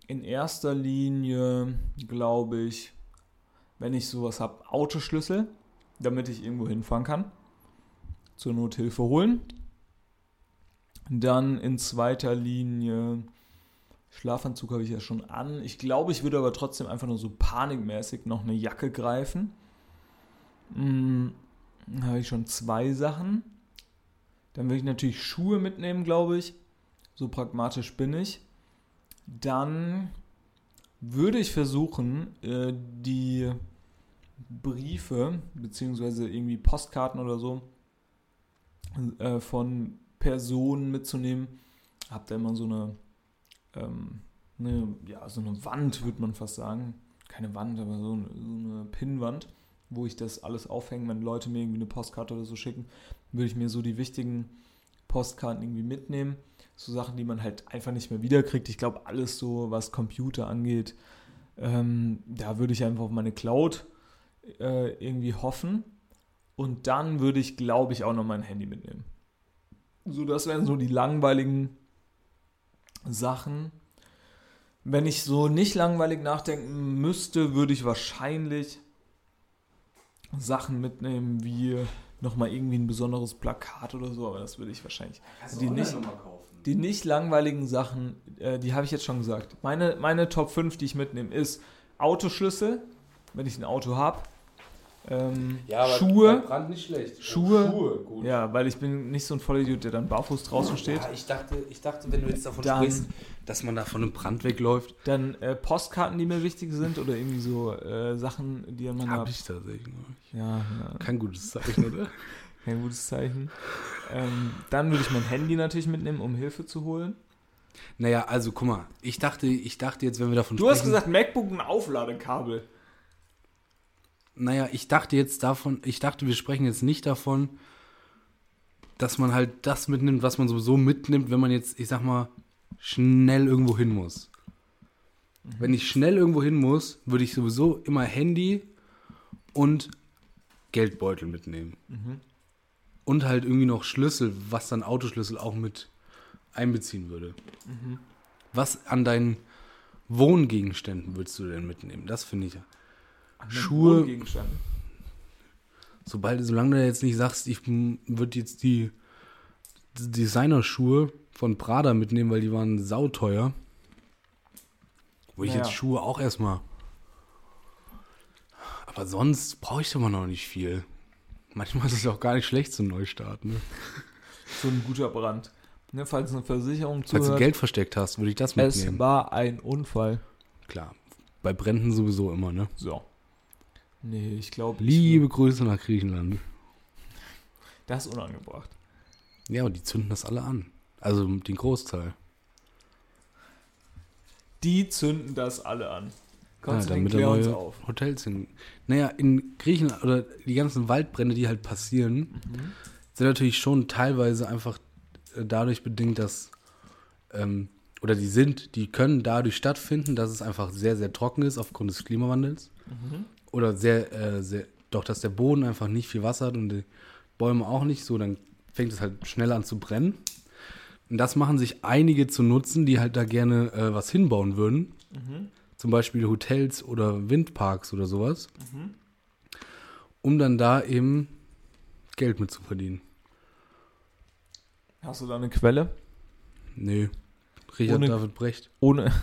in erster Linie glaube ich, wenn ich sowas habe, Autoschlüssel, damit ich irgendwo hinfahren kann. Zur Nothilfe holen. Dann in zweiter Linie Schlafanzug habe ich ja schon an. Ich glaube, ich würde aber trotzdem einfach nur so panikmäßig noch eine Jacke greifen. Hm, dann habe ich schon zwei Sachen. Dann würde ich natürlich Schuhe mitnehmen, glaube ich. So pragmatisch bin ich. Dann würde ich versuchen, äh, die Briefe, beziehungsweise irgendwie Postkarten oder so, äh, von Personen mitzunehmen. Habt ihr immer so eine ähm, eine, ja, so eine Wand, würde man fast sagen. Keine Wand, aber so eine, so eine Pinnwand, wo ich das alles aufhänge, wenn Leute mir irgendwie eine Postkarte oder so schicken, würde ich mir so die wichtigen Postkarten irgendwie mitnehmen. So Sachen, die man halt einfach nicht mehr wiederkriegt. Ich glaube, alles so, was Computer angeht, ähm, da würde ich einfach auf meine Cloud äh, irgendwie hoffen. Und dann würde ich, glaube ich, auch noch mein Handy mitnehmen. So, das wären so die langweiligen Sachen. Wenn ich so nicht langweilig nachdenken müsste, würde ich wahrscheinlich Sachen mitnehmen wie nochmal irgendwie ein besonderes Plakat oder so, aber das würde ich wahrscheinlich. Die nicht, die nicht langweiligen Sachen, äh, die habe ich jetzt schon gesagt. Meine, meine Top 5, die ich mitnehme, ist Autoschlüssel, wenn ich ein Auto habe. Ähm, Schuhe. Brand nicht schlecht. Schuhe. Schuhe, gut. Ja, weil ich bin nicht so ein Vollidiot, der dann barfuß draußen steht. Ja, ich dachte, ich dachte, wenn du jetzt davon Dann- sprichst, dass man da von einem Brand wegläuft, Dann äh, Postkarten, die mir wichtig sind oder irgendwie so äh, Sachen, die an meiner... habe ich tatsächlich. Ja, ja, Kein gutes Zeichen, oder? kein gutes Zeichen. Ähm, dann würde ich mein Handy natürlich mitnehmen, um Hilfe zu holen. naja, also guck mal, ich dachte, ich dachte jetzt, wenn wir davon Du hast gesagt, MacBook ein Aufladekabel. Naja, ich dachte jetzt davon, ich dachte, wir sprechen jetzt nicht davon, dass man halt das mitnimmt, was man sowieso mitnimmt, wenn man jetzt, ich sag mal, schnell irgendwo hin muss. Wenn ich schnell irgendwo hin muss, würde ich sowieso immer Handy und Geldbeutel mitnehmen. Und halt irgendwie noch Schlüssel, was dann Autoschlüssel auch mit einbeziehen würde. Was an deinen Wohngegenständen würdest du denn mitnehmen? Das finde ich. Den Schuhe-. Sobald, solange du jetzt nicht sagst, ich würde jetzt die Designerschuhe von Prada mitnehmen, weil die waren sauteuer. Wo ich Naja. jetzt Schuhe auch erstmal. Aber sonst brauche ich immer noch nicht viel. Manchmal ist es auch gar nicht schlecht zum Neustart, ne? so ein guter Brand. Ne, falls eine Versicherung Falls du. Geld versteckt hast, würde ich das es mitnehmen. war ein Unfall. Klar. Bei Bränden sowieso immer, ne? So. Nee, ich glaube. Liebe Grüße nach Griechenland. Das ist unangebracht. Ja, aber die zünden das alle an. Also den Großteil. Die zünden das alle an. Ja, Konstantin, damit da neue auf. Hotels hin. Naja, in Griechenland oder die ganzen Waldbrände, die halt passieren, Mhm. sind natürlich schon teilweise einfach äh, dadurch bedingt, dass ähm, oder die sind, die können dadurch stattfinden, dass es einfach sehr, sehr trocken ist aufgrund des Klimawandels. Mhm. Oder sehr, äh, sehr, doch, dass der Boden einfach nicht viel Wasser hat und die Bäume auch nicht so, dann fängt es halt schneller an zu brennen. Und das machen sich einige zu nutzen, die halt da gerne äh, was hinbauen würden. Mhm. Zum Beispiel Hotels oder Windparks oder sowas. Mhm. Um dann da eben Geld mit zu verdienen. Hast du da eine Quelle? Nee. Richard Ohne- David Brecht. Ohne.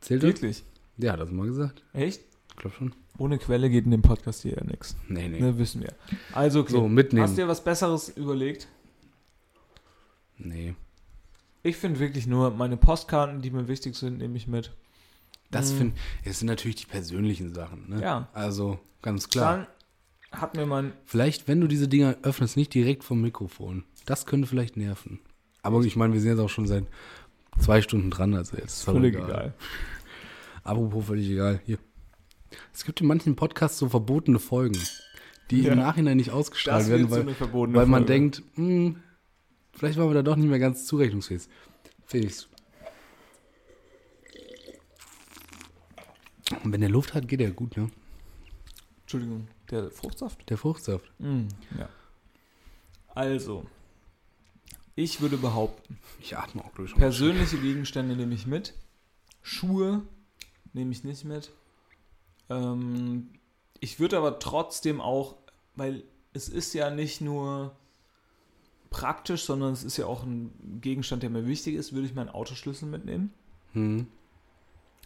Zählt das? Wirklich? Ja, das mal gesagt. Echt? Ich glaube schon. Ohne Quelle geht in dem Podcast hier ja nichts. Nee, nee. Ne, wissen wir. Also, okay. So, mitnehmen. Hast du dir was Besseres überlegt? Nee. Ich finde wirklich nur meine Postkarten, die mir wichtig sind, nehme ich mit. Das Mm. finde das sind natürlich die persönlichen Sachen, ne? Ja. Also, ganz klar. Dann hat mir mein. Vielleicht, wenn du diese Dinger öffnest, nicht direkt vom Mikrofon. Das könnte vielleicht nerven. Aber ich meine, wir sind jetzt auch schon seit zwei Stunden dran, also jetzt ist Völlig egal. egal. Apropos völlig egal. Hier. Es gibt in manchen Podcasts so verbotene Folgen, die Ja. im Nachhinein nicht ausgestrahlt Das werden, weil, weil man denkt, hm, vielleicht waren wir da doch nicht mehr ganz zurechnungsfähig. Felix. Und wenn der Luft hat, geht er gut, ne? Entschuldigung, der Fruchtsaft? Der Fruchtsaft. Mm, ja. Also, ich würde behaupten, Ich atme auch durch. persönliche Gegenstände nehme ich mit. Schuhe nehme ich nicht mit. Ähm, ich würde aber trotzdem auch, weil es ist ja nicht nur praktisch, sondern es ist ja auch ein Gegenstand, der mir wichtig ist, würde ich meinen Autoschlüssel mitnehmen. Hm.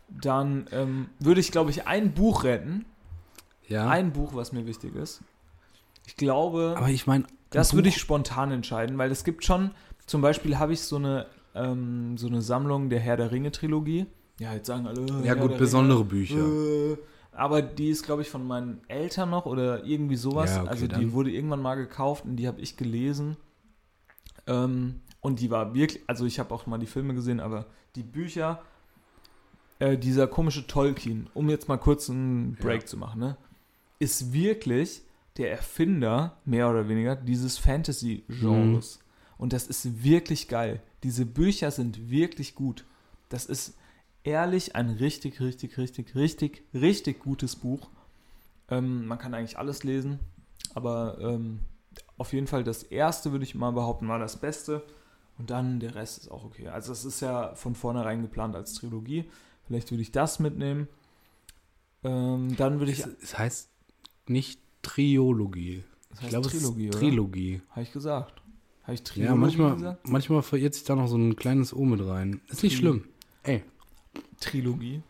Dann ähm, würde ich, glaube ich, ein Buch retten. Ja. Ein Buch, was mir wichtig ist. Ich glaube, aber ich meine, das würde ich spontan entscheiden, weil es gibt schon, zum Beispiel habe ich so eine, ähm, so eine Sammlung der Herr der Ringe Trilogie. Ja, jetzt sagen alle. Ja, Herr gut, der besondere Ringe, Bücher. Äh, aber die ist, glaube ich, von meinen Eltern noch oder irgendwie sowas. Ja, okay, also die dann- wurde irgendwann mal gekauft und die habe ich gelesen. Ähm, und die war wirklich, also ich habe auch mal die Filme gesehen, aber die Bücher, äh, dieser komische Tolkien, um jetzt mal kurz einen Break Ja. zu machen, ne, ist wirklich der Erfinder, mehr oder weniger, dieses Fantasy-Genres. Und das ist wirklich geil. Diese Bücher sind wirklich gut. Das ist ehrlich ein richtig, richtig, richtig, richtig, richtig gutes Buch. Ähm, man kann eigentlich alles lesen, aber ähm, auf jeden Fall das erste, würde ich mal behaupten, war das Beste. Und dann der Rest ist auch okay. Also es ist ja von vornherein geplant als Trilogie. Vielleicht würde ich das mitnehmen. Ähm, dann würde ich... Es, es heißt nicht Triologie. Ich heißt glaube, Trilogie, es ist? Trilogie. Habe ich gesagt. Habe ich Trilogie Ja, manchmal, gesagt? manchmal verirrt sich da noch so ein kleines O mit rein. Ist nicht Tri- schlimm. Ey, Trilogie.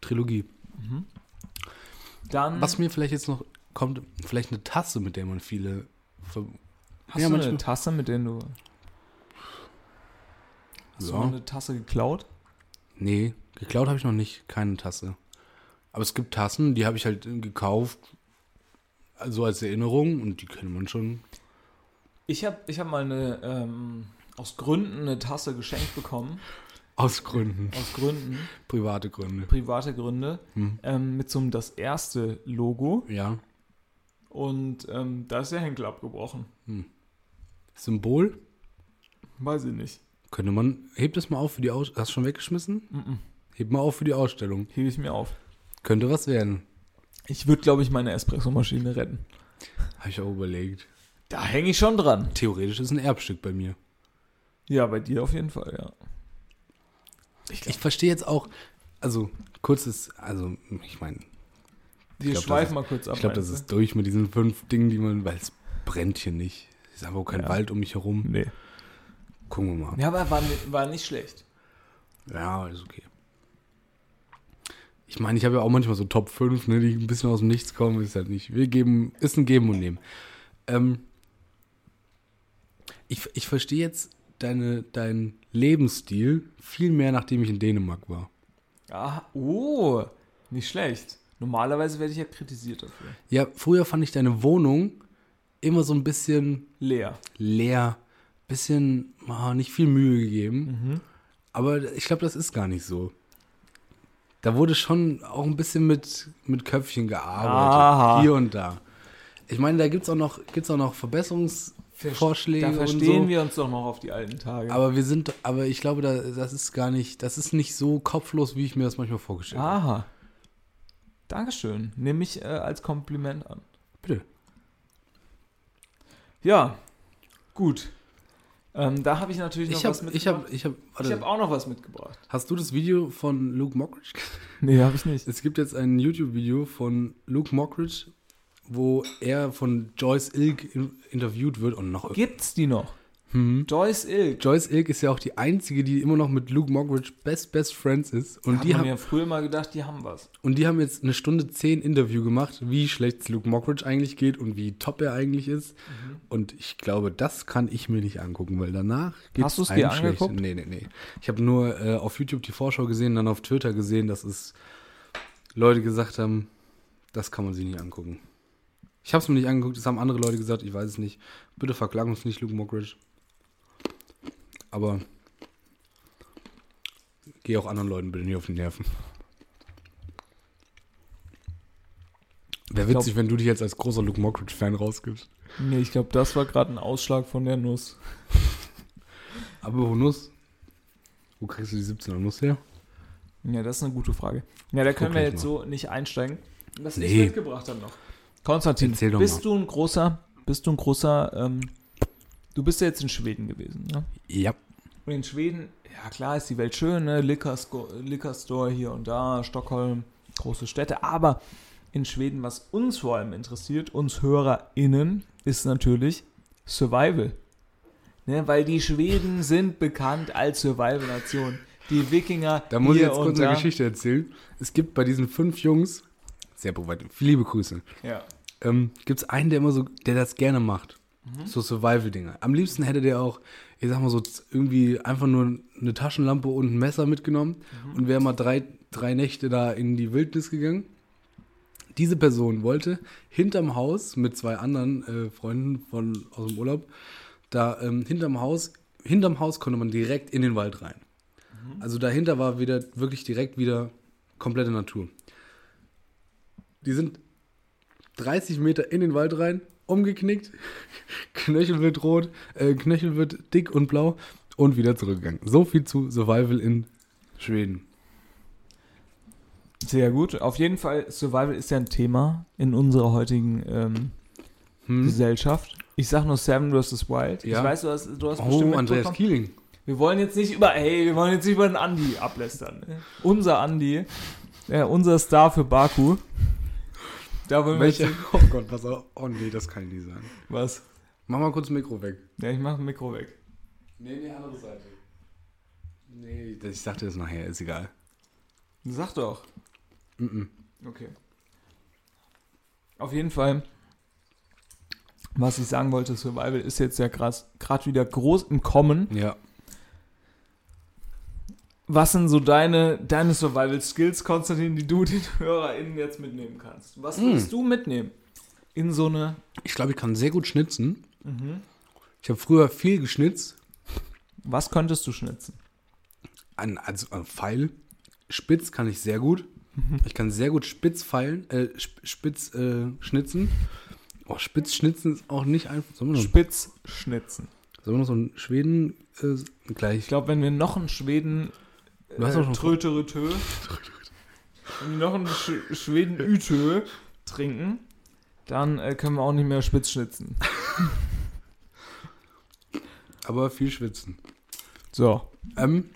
Trilogie. Dann Was mir vielleicht jetzt noch kommt, vielleicht eine Tasse, mit der man viele. Ver hast ja, du manchmal- eine Tasse, mit der du... Hast du Ja. mal eine Tasse geklaut? Nee, geklaut habe ich noch nicht. Keine Tasse. Aber es gibt Tassen, die habe ich halt gekauft. Also als Erinnerung und die kennt man schon. Ich habe ich hab mal eine, ähm, aus Gründen eine Tasse geschenkt bekommen. Aus Gründen. Aus Gründen, Private Gründe. private Gründe, Hm. ähm, mit so einem das erste Logo. Ja. Und ähm, da ist der Henkel abgebrochen. Symbol? Weiß ich nicht. Könnte man. Heb das mal auf für die Ausstellung. Hast du schon weggeschmissen? Mhm. Heb mal auf für die Ausstellung. Hebe ich mir auf. Könnte was werden. Ich würde, glaube ich, meine Espressomaschine retten. Habe ich auch überlegt. Da hänge ich schon dran. Theoretisch ist ein Erbstück bei mir. Ja, bei dir auf jeden Fall, ja. Ich Ich verstehe jetzt auch, also kurzes, also ich meine, Wir glaub, schweifen mal kurz ab. ich glaube, das ist durch mit diesen fünf Dingen, die man, weil es brennt hier nicht. Es ist einfach auch kein Ja. Wald um mich herum. Nee. Gucken wir mal. Ja, aber war, war nicht schlecht. Ja, ist okay. Ich meine, ich habe ja auch manchmal so Top 5, ne, die ein bisschen aus dem Nichts kommen, ist halt nicht. Wir geben, ist ein Geben und Nehmen. Ähm, Ich, ich verstehe jetzt deine, deinen Lebensstil viel mehr, nachdem ich in Dänemark war. Ah, oh, nicht schlecht. Normalerweise werde ich ja kritisiert dafür. Ja, früher fand ich deine Wohnung immer so ein bisschen Leer. leer, bisschen, ah, nicht viel Mühe gegeben. Mhm. Aber ich glaube, das ist gar nicht so. Da wurde schon auch ein bisschen mit, mit Köpfchen gearbeitet. Aha. Hier und da. Ich meine, da gibt es auch noch, gibt's auch noch Verbesserungsvorschläge. Da und verstehen so. wir uns doch noch auf die alten Tage. Aber wir sind, aber ich glaube, da, das ist gar nicht, das ist nicht so kopflos, wie ich mir das manchmal vorgestellt habe. Aha. Dankeschön. Nehme ich äh, als Kompliment an. Bitte. Ja, gut. Ähm, da habe ich natürlich noch Ich was habe, mitgebracht. ich habe, ich habe auch noch was mitgebracht. hast du das Video von Luke Mockridge gesehen? Nee, habe ich nicht. Es gibt jetzt ein YouTube-Video von Luke Mockridge, wo er von Joyce Ilk in, interviewt wird und noch Gibt's die noch? Hm. Joyce Ilk. Joyce Ilk ist ja auch die einzige, die immer noch mit Luke Mockridge best best friends ist. Und Hat die, haben, ja früher mal gedacht, die haben was. und die haben jetzt eine Stunde zehn Interview gemacht, wie schlecht es Luke Mockridge eigentlich geht und wie top er eigentlich ist. Mhm. Und ich glaube, das kann ich mir nicht angucken, weil danach geht Hast du's dir angeguckt? Nee, nee, nee. Ich habe nur äh, auf YouTube die Vorschau gesehen, dann auf Twitter gesehen, dass es Leute gesagt haben, das kann man sich nicht angucken. Ich habe es mir nicht angeguckt, das haben andere Leute gesagt, ich weiß es nicht. Bitte verklagen uns nicht, Luke Mockridge. Aber geh auch anderen Leuten bitte nicht auf die Nerven. Wäre Ich glaub- witzig, wenn du dich jetzt als großer Luke Mockridge-Fan rausgibst. Nee, ich glaube, das war gerade ein Ausschlag von der Nuss. Aber wo Nuss? Wo kriegst du die 17er Nuss her? Ja, das ist eine gute Frage. Ja, da können wir jetzt so nicht einsteigen. Was ich Nee. mitgebracht habe noch. Konstantin, Erzähl bist du ein großer, bist du ein großer, ähm, du bist ja jetzt in Schweden gewesen, ne? Ja. Und in Schweden, ja klar ist die Welt schön, ne? Liquor, Store hier und da, Stockholm, große Städte, aber in Schweden, was uns vor allem interessiert, uns HörerInnen, ist natürlich Survival. Ne? Weil die Schweden sind bekannt als Survival-Nation. Die Wikinger Da muss ich jetzt kurz eine. Geschichte erzählen. Es gibt bei diesen fünf Jungs, sehr provokativ, liebe Grüße, Ja. Ähm, gibt es einen, der immer so, der das gerne macht. Mhm. So Survival-Dinge. Am liebsten hätte der auch, ich sag mal so, irgendwie einfach nur eine Taschenlampe und ein Messer mitgenommen Mhm. und wäre mal drei, drei Nächte da in die Wildnis gegangen. Diese Person wollte hinterm Haus mit zwei anderen äh, Freunden von, aus dem Urlaub, da ähm, hinterm Haus, hinterm Haus konnte man direkt in den Wald rein. Also dahinter war wieder wirklich direkt wieder komplette Natur. Die sind 30 Meter in den Wald rein, umgeknickt, Knöchel wird rot, äh, Knöchel wird dick und blau und wieder zurückgegangen. So viel zu Survival in Schweden. Sehr gut. Auf jeden Fall, Survival ist ja ein Thema in unserer heutigen ähm, Hm? Gesellschaft. Ich sag nur Seven vs. Wild. Ja. Ich weiß, du hast, du hast Oh, bestimmt Andreas. Kieling. Wir wollen jetzt nicht über, hey, wir wollen jetzt nicht über den Andi ablästern. Unser Andi, äh, unser Star für Baku. Da wollen wir Welcher? jetzt, Oh Gott, was auch. Oh nee, das kann ich nicht sagen. was? Mach mal kurz das Mikro weg. Ja, ich mach ein Mikro weg. Nee, nee, andere Seite. Nee, ich sagte das nachher, ist egal. Sag doch. Mhm. Okay. Auf jeden Fall, was ich sagen wollte, Survival ist jetzt ja gerade wieder groß im Kommen. Ja. Was sind so deine, deine Survival-Skills, Konstantin, die du den HörerInnen jetzt mitnehmen kannst? Was willst du mitnehmen in so eine... Ich glaube, ich kann sehr gut schnitzen. Ich habe früher viel geschnitzt. Was könntest du schnitzen? An, also an Pfeil. Spitz kann ich sehr gut. Ich kann sehr gut spitz feilen, äh, sp- spitz äh, schnitzen. Oh, spitz schnitzen ist auch nicht einfach. Spitz schnitzen. sollen wir noch so einen Schweden äh, gleich? Ich glaube, wenn wir noch einen Schweden Du hast doch schon- Tröterötö, wenn wir noch einen Sch Schweden Ütö trinken, dann äh, können wir auch nicht mehr spitz schnitzen. Aber viel schwitzen. So. Ähm,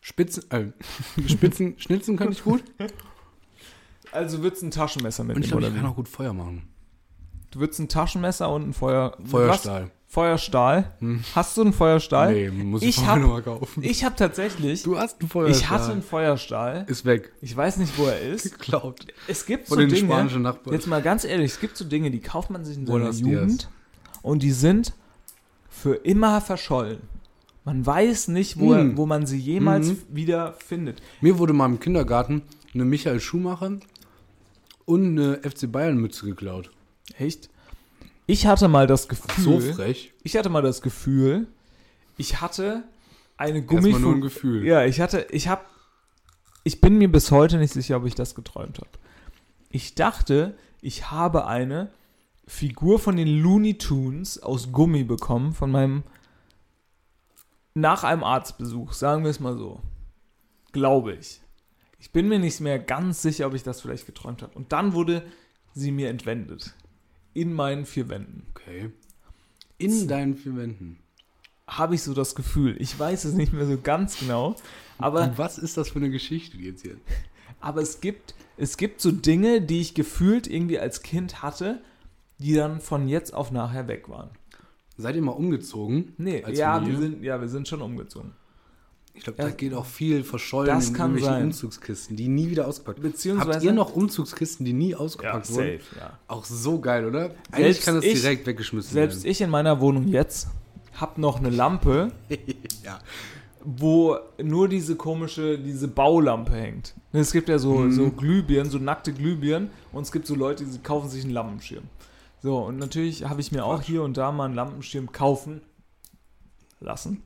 Spitzen, äh, Spitzen, schnitzen kann ich gut. Also würdest ein Taschenmesser Und mitnehmen, ich glaube, ich kann auch gut Feuer machen. Du würdest ein Taschenmesser und ein Feuer... Feuerstahl. Feuerstahl? Hm. Hast du einen Feuerstahl? Nee, muss ich, Ich hab- nochmal kaufen. Ich habe tatsächlich... du hast einen Feuerstahl. Ich hatte einen Feuerstahl. Ist weg. Ich weiß nicht, wo er ist. Geklaut. Es gibt Von so den Dinge... spanischen Nachbarn. Jetzt mal ganz ehrlich, es gibt so Dinge, die kauft man sich in seiner Buenos Dias. Jugend und die sind für immer verschollen. Man weiß nicht, wo, Hm. wo man sie jemals Mhm. wieder findet. Mir wurde mal im Kindergarten eine Michael Schumacher und eine FC Bayern Mütze geklaut. Echt? Ich hatte mal das Gefühl, So frech. ich hatte mal das Gefühl, ich hatte eine Erstmal nur ein Gummifu Gefühl. Ja, ich hatte, ich habe, ich bin mir bis heute nicht sicher, ob ich das geträumt habe. Ich dachte, ich habe eine Figur von den Looney Tunes aus Gummi bekommen von meinem nach einem Arztbesuch, sagen wir es mal so. Glaube ich. Ich bin mir nicht mehr ganz sicher, ob ich das vielleicht geträumt habe. Und dann wurde sie mir entwendet. In meinen vier Wänden. Okay. In deinen vier Wänden. Habe ich so das Gefühl. Ich weiß es nicht mehr so ganz genau. Aber Und was ist das für eine Geschichte jetzt hier? Aber es gibt, es gibt so Dinge, die ich gefühlt irgendwie als Kind hatte, die dann von jetzt auf nachher weg waren. Seid ihr mal umgezogen? Nee, ja, Familie? wir sind, ja, wir sind schon umgezogen. Ich glaube, da Ja. geht auch viel verschollen Das in kann irgendwelchen sein. Umzugskisten, die nie wieder ausgepackt wurden. Beziehungsweise- Habt ihr noch Umzugskisten, die nie ausgepackt wurden? ja. Auch so geil, oder? Eigentlich Selbst kann das ich- direkt weggeschmissen Selbst werden. ich in meiner Wohnung jetzt habe noch eine Lampe, ja. wo nur diese komische, diese Baulampe hängt. Es gibt ja so, Mhm. so Glühbirnen, so nackte Glühbirnen und es gibt so Leute, die kaufen sich einen Lampenschirm. So, und natürlich habe ich mir auch hier und da mal einen Lampenschirm kaufen lassen.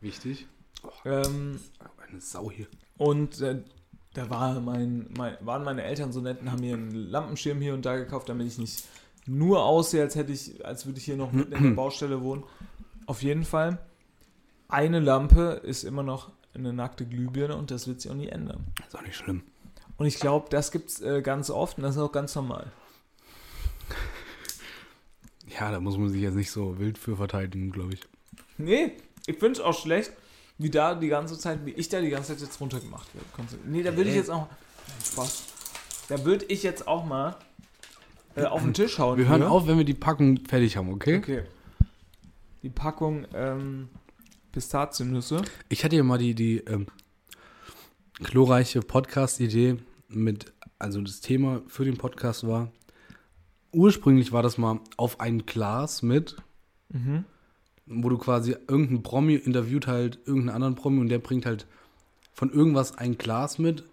Wichtig. Ähm, Eine Sau hier. Und äh, da war mein, mein, waren meine Eltern so nett und haben mir einen Lampenschirm hier und da gekauft, damit ich nicht nur aussehe, als hätte ich, als würde ich hier noch mitten in der Baustelle wohnen. Auf jeden Fall, eine Lampe ist immer noch eine nackte Glühbirne und das wird sich auch nie ändern. Ist auch nicht schlimm. Und ich glaube, das gibt es äh, ganz oft und das ist auch ganz normal. Ja, da muss man sich jetzt nicht so wild für verteidigen, glaube ich. Nee, ich finde es auch schlecht, wie da die ganze Zeit, wie ich da die ganze Zeit jetzt runtergemacht werde. Nee, da würde ich jetzt auch. Spaß. Da würde ich jetzt auch mal äh, auf den Tisch hauen. Wir hören hier. auf, wenn wir die Packung fertig haben, okay? Okay. Die Packung ähm, Pistaziennüsse. Ich hatte ja mal die, die ähm, glorreiche Podcast-Idee mit, also das Thema für den Podcast war, ursprünglich war das mal auf ein Glas mit, Mhm. Wo du quasi irgendeinen Promi interviewt halt, irgendeinen anderen Promi und der bringt halt von irgendwas ein Glas mit.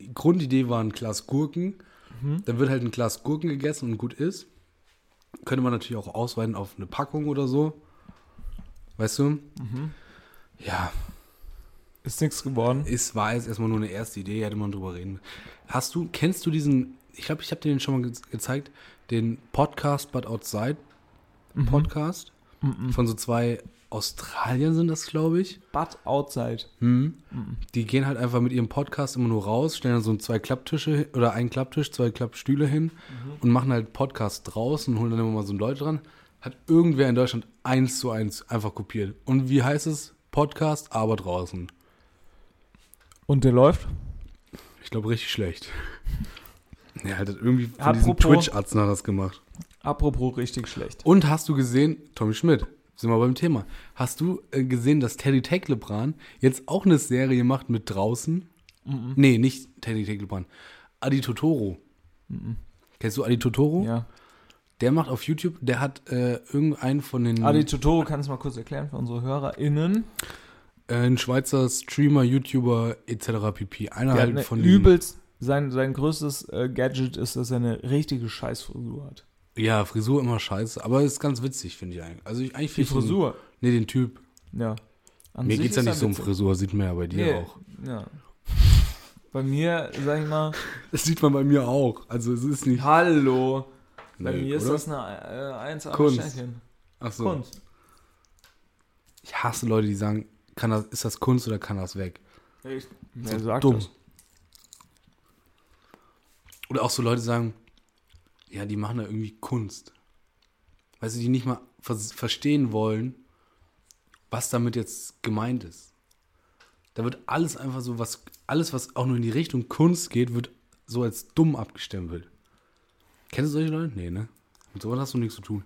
Die Grundidee war ein Glas Gurken. Mhm. Dann wird halt ein Glas Gurken gegessen und gut ist. Könnte man natürlich auch ausweiten auf eine Packung oder so. Weißt du? Mhm. Ja, Ist nichts geworden. es war jetzt erstmal nur eine erste Idee, hätte man drüber reden. Hast du, kennst du diesen, ich glaube, ich habe dir den schon mal ge gezeigt, den Podcast But Outside Podcast Mhm. von so zwei Australiern sind das, glaube ich. But outside. Hm. Die gehen halt einfach mit ihrem Podcast immer nur raus, stellen dann so zwei Klapptische oder einen Klapptisch, zwei Klappstühle hin und machen halt Podcast draußen, holen dann immer mal so Leute dran. Hat irgendwer in Deutschland eins zu eins einfach kopiert. Und wie heißt es? Podcast, aber draußen. Und der läuft? Ich glaube, richtig schlecht. Ja, halt irgendwie von Apropos- diesen Twitch-Atzen hat das gemacht. Apropos richtig schlecht. Und hast du gesehen, Tommy Schmidt, sind wir beim Thema, hast du äh, gesehen, dass Teddy Teklebran jetzt auch eine Serie macht mit draußen? Nee, nicht Teddy Teklebran. Adi Totoro. Kennst du Adi Totoro? Ja. Der macht auf YouTube, der hat äh, irgendeinen von den Adi Totoro, kannst du mal kurz erklären für unsere HörerInnen? äh, ein Schweizer Streamer, YouTuber etc. pp. Einer halt von diesen- übelst, sein, sein größtes äh, Gadget ist, dass er eine richtige Scheißfrisur hat. Ja, Frisur immer scheiße, aber ist ganz witzig, finde ich eigentlich. Also ich, eigentlich Die ich den- Frisur. Nee, den Typ. Ja. An Mir sich geht's ja ist nicht so um. Frisur, sieht man ja bei dir Nee, auch. Ja. Bei mir, sag ich mal, Das sieht man bei mir auch. Also es ist nicht. hallo. Bei Nö, mir ist oder? das eine äh, 1 Kunst. Sternchen. Ach so. Kunst. Ich hasse Leute, die sagen, kann das, ist das Kunst oder kann das weg? Ich, wer sagt dumm. das? Oder auch so Leute sagen, ja, die machen da irgendwie Kunst. Weißt du, die nicht mal vers verstehen wollen, was damit jetzt gemeint ist. Da wird alles einfach so, was, alles, was auch nur in die Richtung Kunst geht, wird so als dumm abgestempelt. Kennst du solche Leute? Nee, ne? Mit sowas hast du nichts zu tun.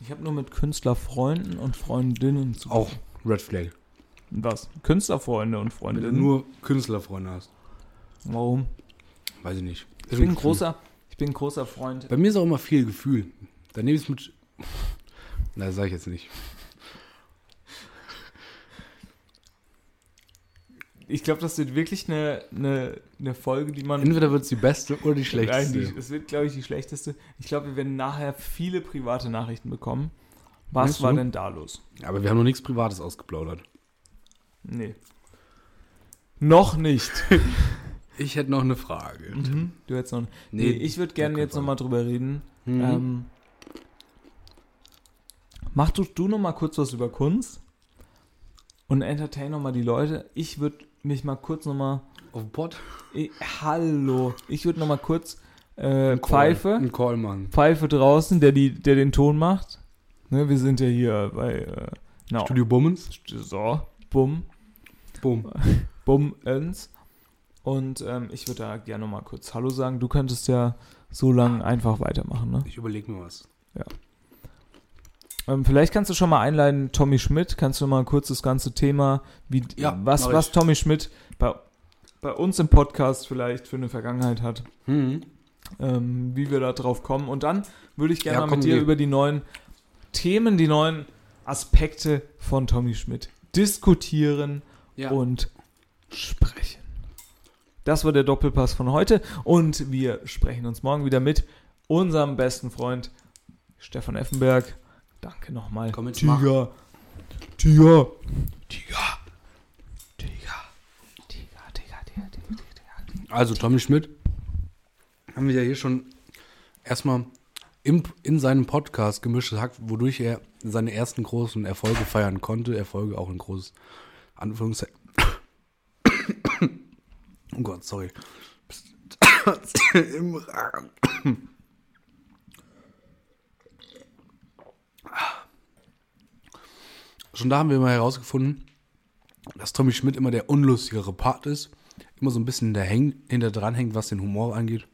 Ich habe nur mit Künstlerfreunden und Freundinnen zu Auch Red Flag. Was? Künstlerfreunde und Wenn du Freundinnen? nur Künstlerfreunde hast. Warum? Weiß ich nicht. Ich bin ein großer, bin ein großer Freund. Bei mir ist auch immer viel Gefühl. Dann nehme ich es mit. Na, das sag ich jetzt nicht. Ich glaube, das wird wirklich eine, eine, eine Folge, die man. Entweder wird es die beste oder die schlechteste. Nein, die, es wird, glaube ich, die schlechteste. Ich glaube, wir werden nachher viele private Nachrichten bekommen. Was Meinst war du? denn da los? Aber wir haben noch nichts Privates ausgeplaudert. Nee. Noch nicht. Ich hätte noch eine Frage. Mhm. Du hättest noch. Nee, ich würde gerne jetzt nochmal drüber reden. Mhm. Ähm, mach du, du nochmal kurz was über Kunst und entertain nochmal die Leute. Ich würde mich mal kurz nochmal. Auf dem Pott? Hallo. Ich würde nochmal kurz äh, Pfeife. Ein Call machen. Pfeife draußen, der, die, der den Ton macht. Ne, wir sind ja hier bei äh, na, Studio Bummens. So, bumm, Bumm. bumm, ends. Und ähm, ich würde da gerne nochmal kurz Hallo sagen. Du könntest ja so lange einfach weitermachen, ne? Ich überlege mir was. Ähm, vielleicht kannst du schon mal einleiten, Tommy Schmidt, kannst du mal kurz das ganze Thema, wie, Ja, was, was ich. Tommy Schmidt bei, bei uns im Podcast vielleicht für eine Vergangenheit hat, Mhm. ähm, wie wir da drauf kommen. Und dann würde ich gerne Ja, mal mit dir über die neuen Themen, die neuen Aspekte von Tommy Schmidt diskutieren Ja. und sprechen. Das war der Doppelpass von heute und wir sprechen uns morgen wieder mit unserem besten Freund Stefan Effenberg. Danke nochmal. Komm jetzt, Tiger. Tiger. Tiger. Tiger. Tiger, Tiger, Tiger, Tiger, Tiger. Also Tommy Schmidt haben wir ja hier schon erstmal im, in seinem Podcast gemischtes Hack, wodurch er seine ersten großen Erfolge feiern konnte. Erfolge auch ein großes Anführungszeichen. Oh Gott, sorry. Im Rahmen. Schon da haben wir mal herausgefunden, dass Tommy Schmidt immer der unlustigere Part ist. Immer so ein bisschen hinter, dran hängt, was den Humor angeht.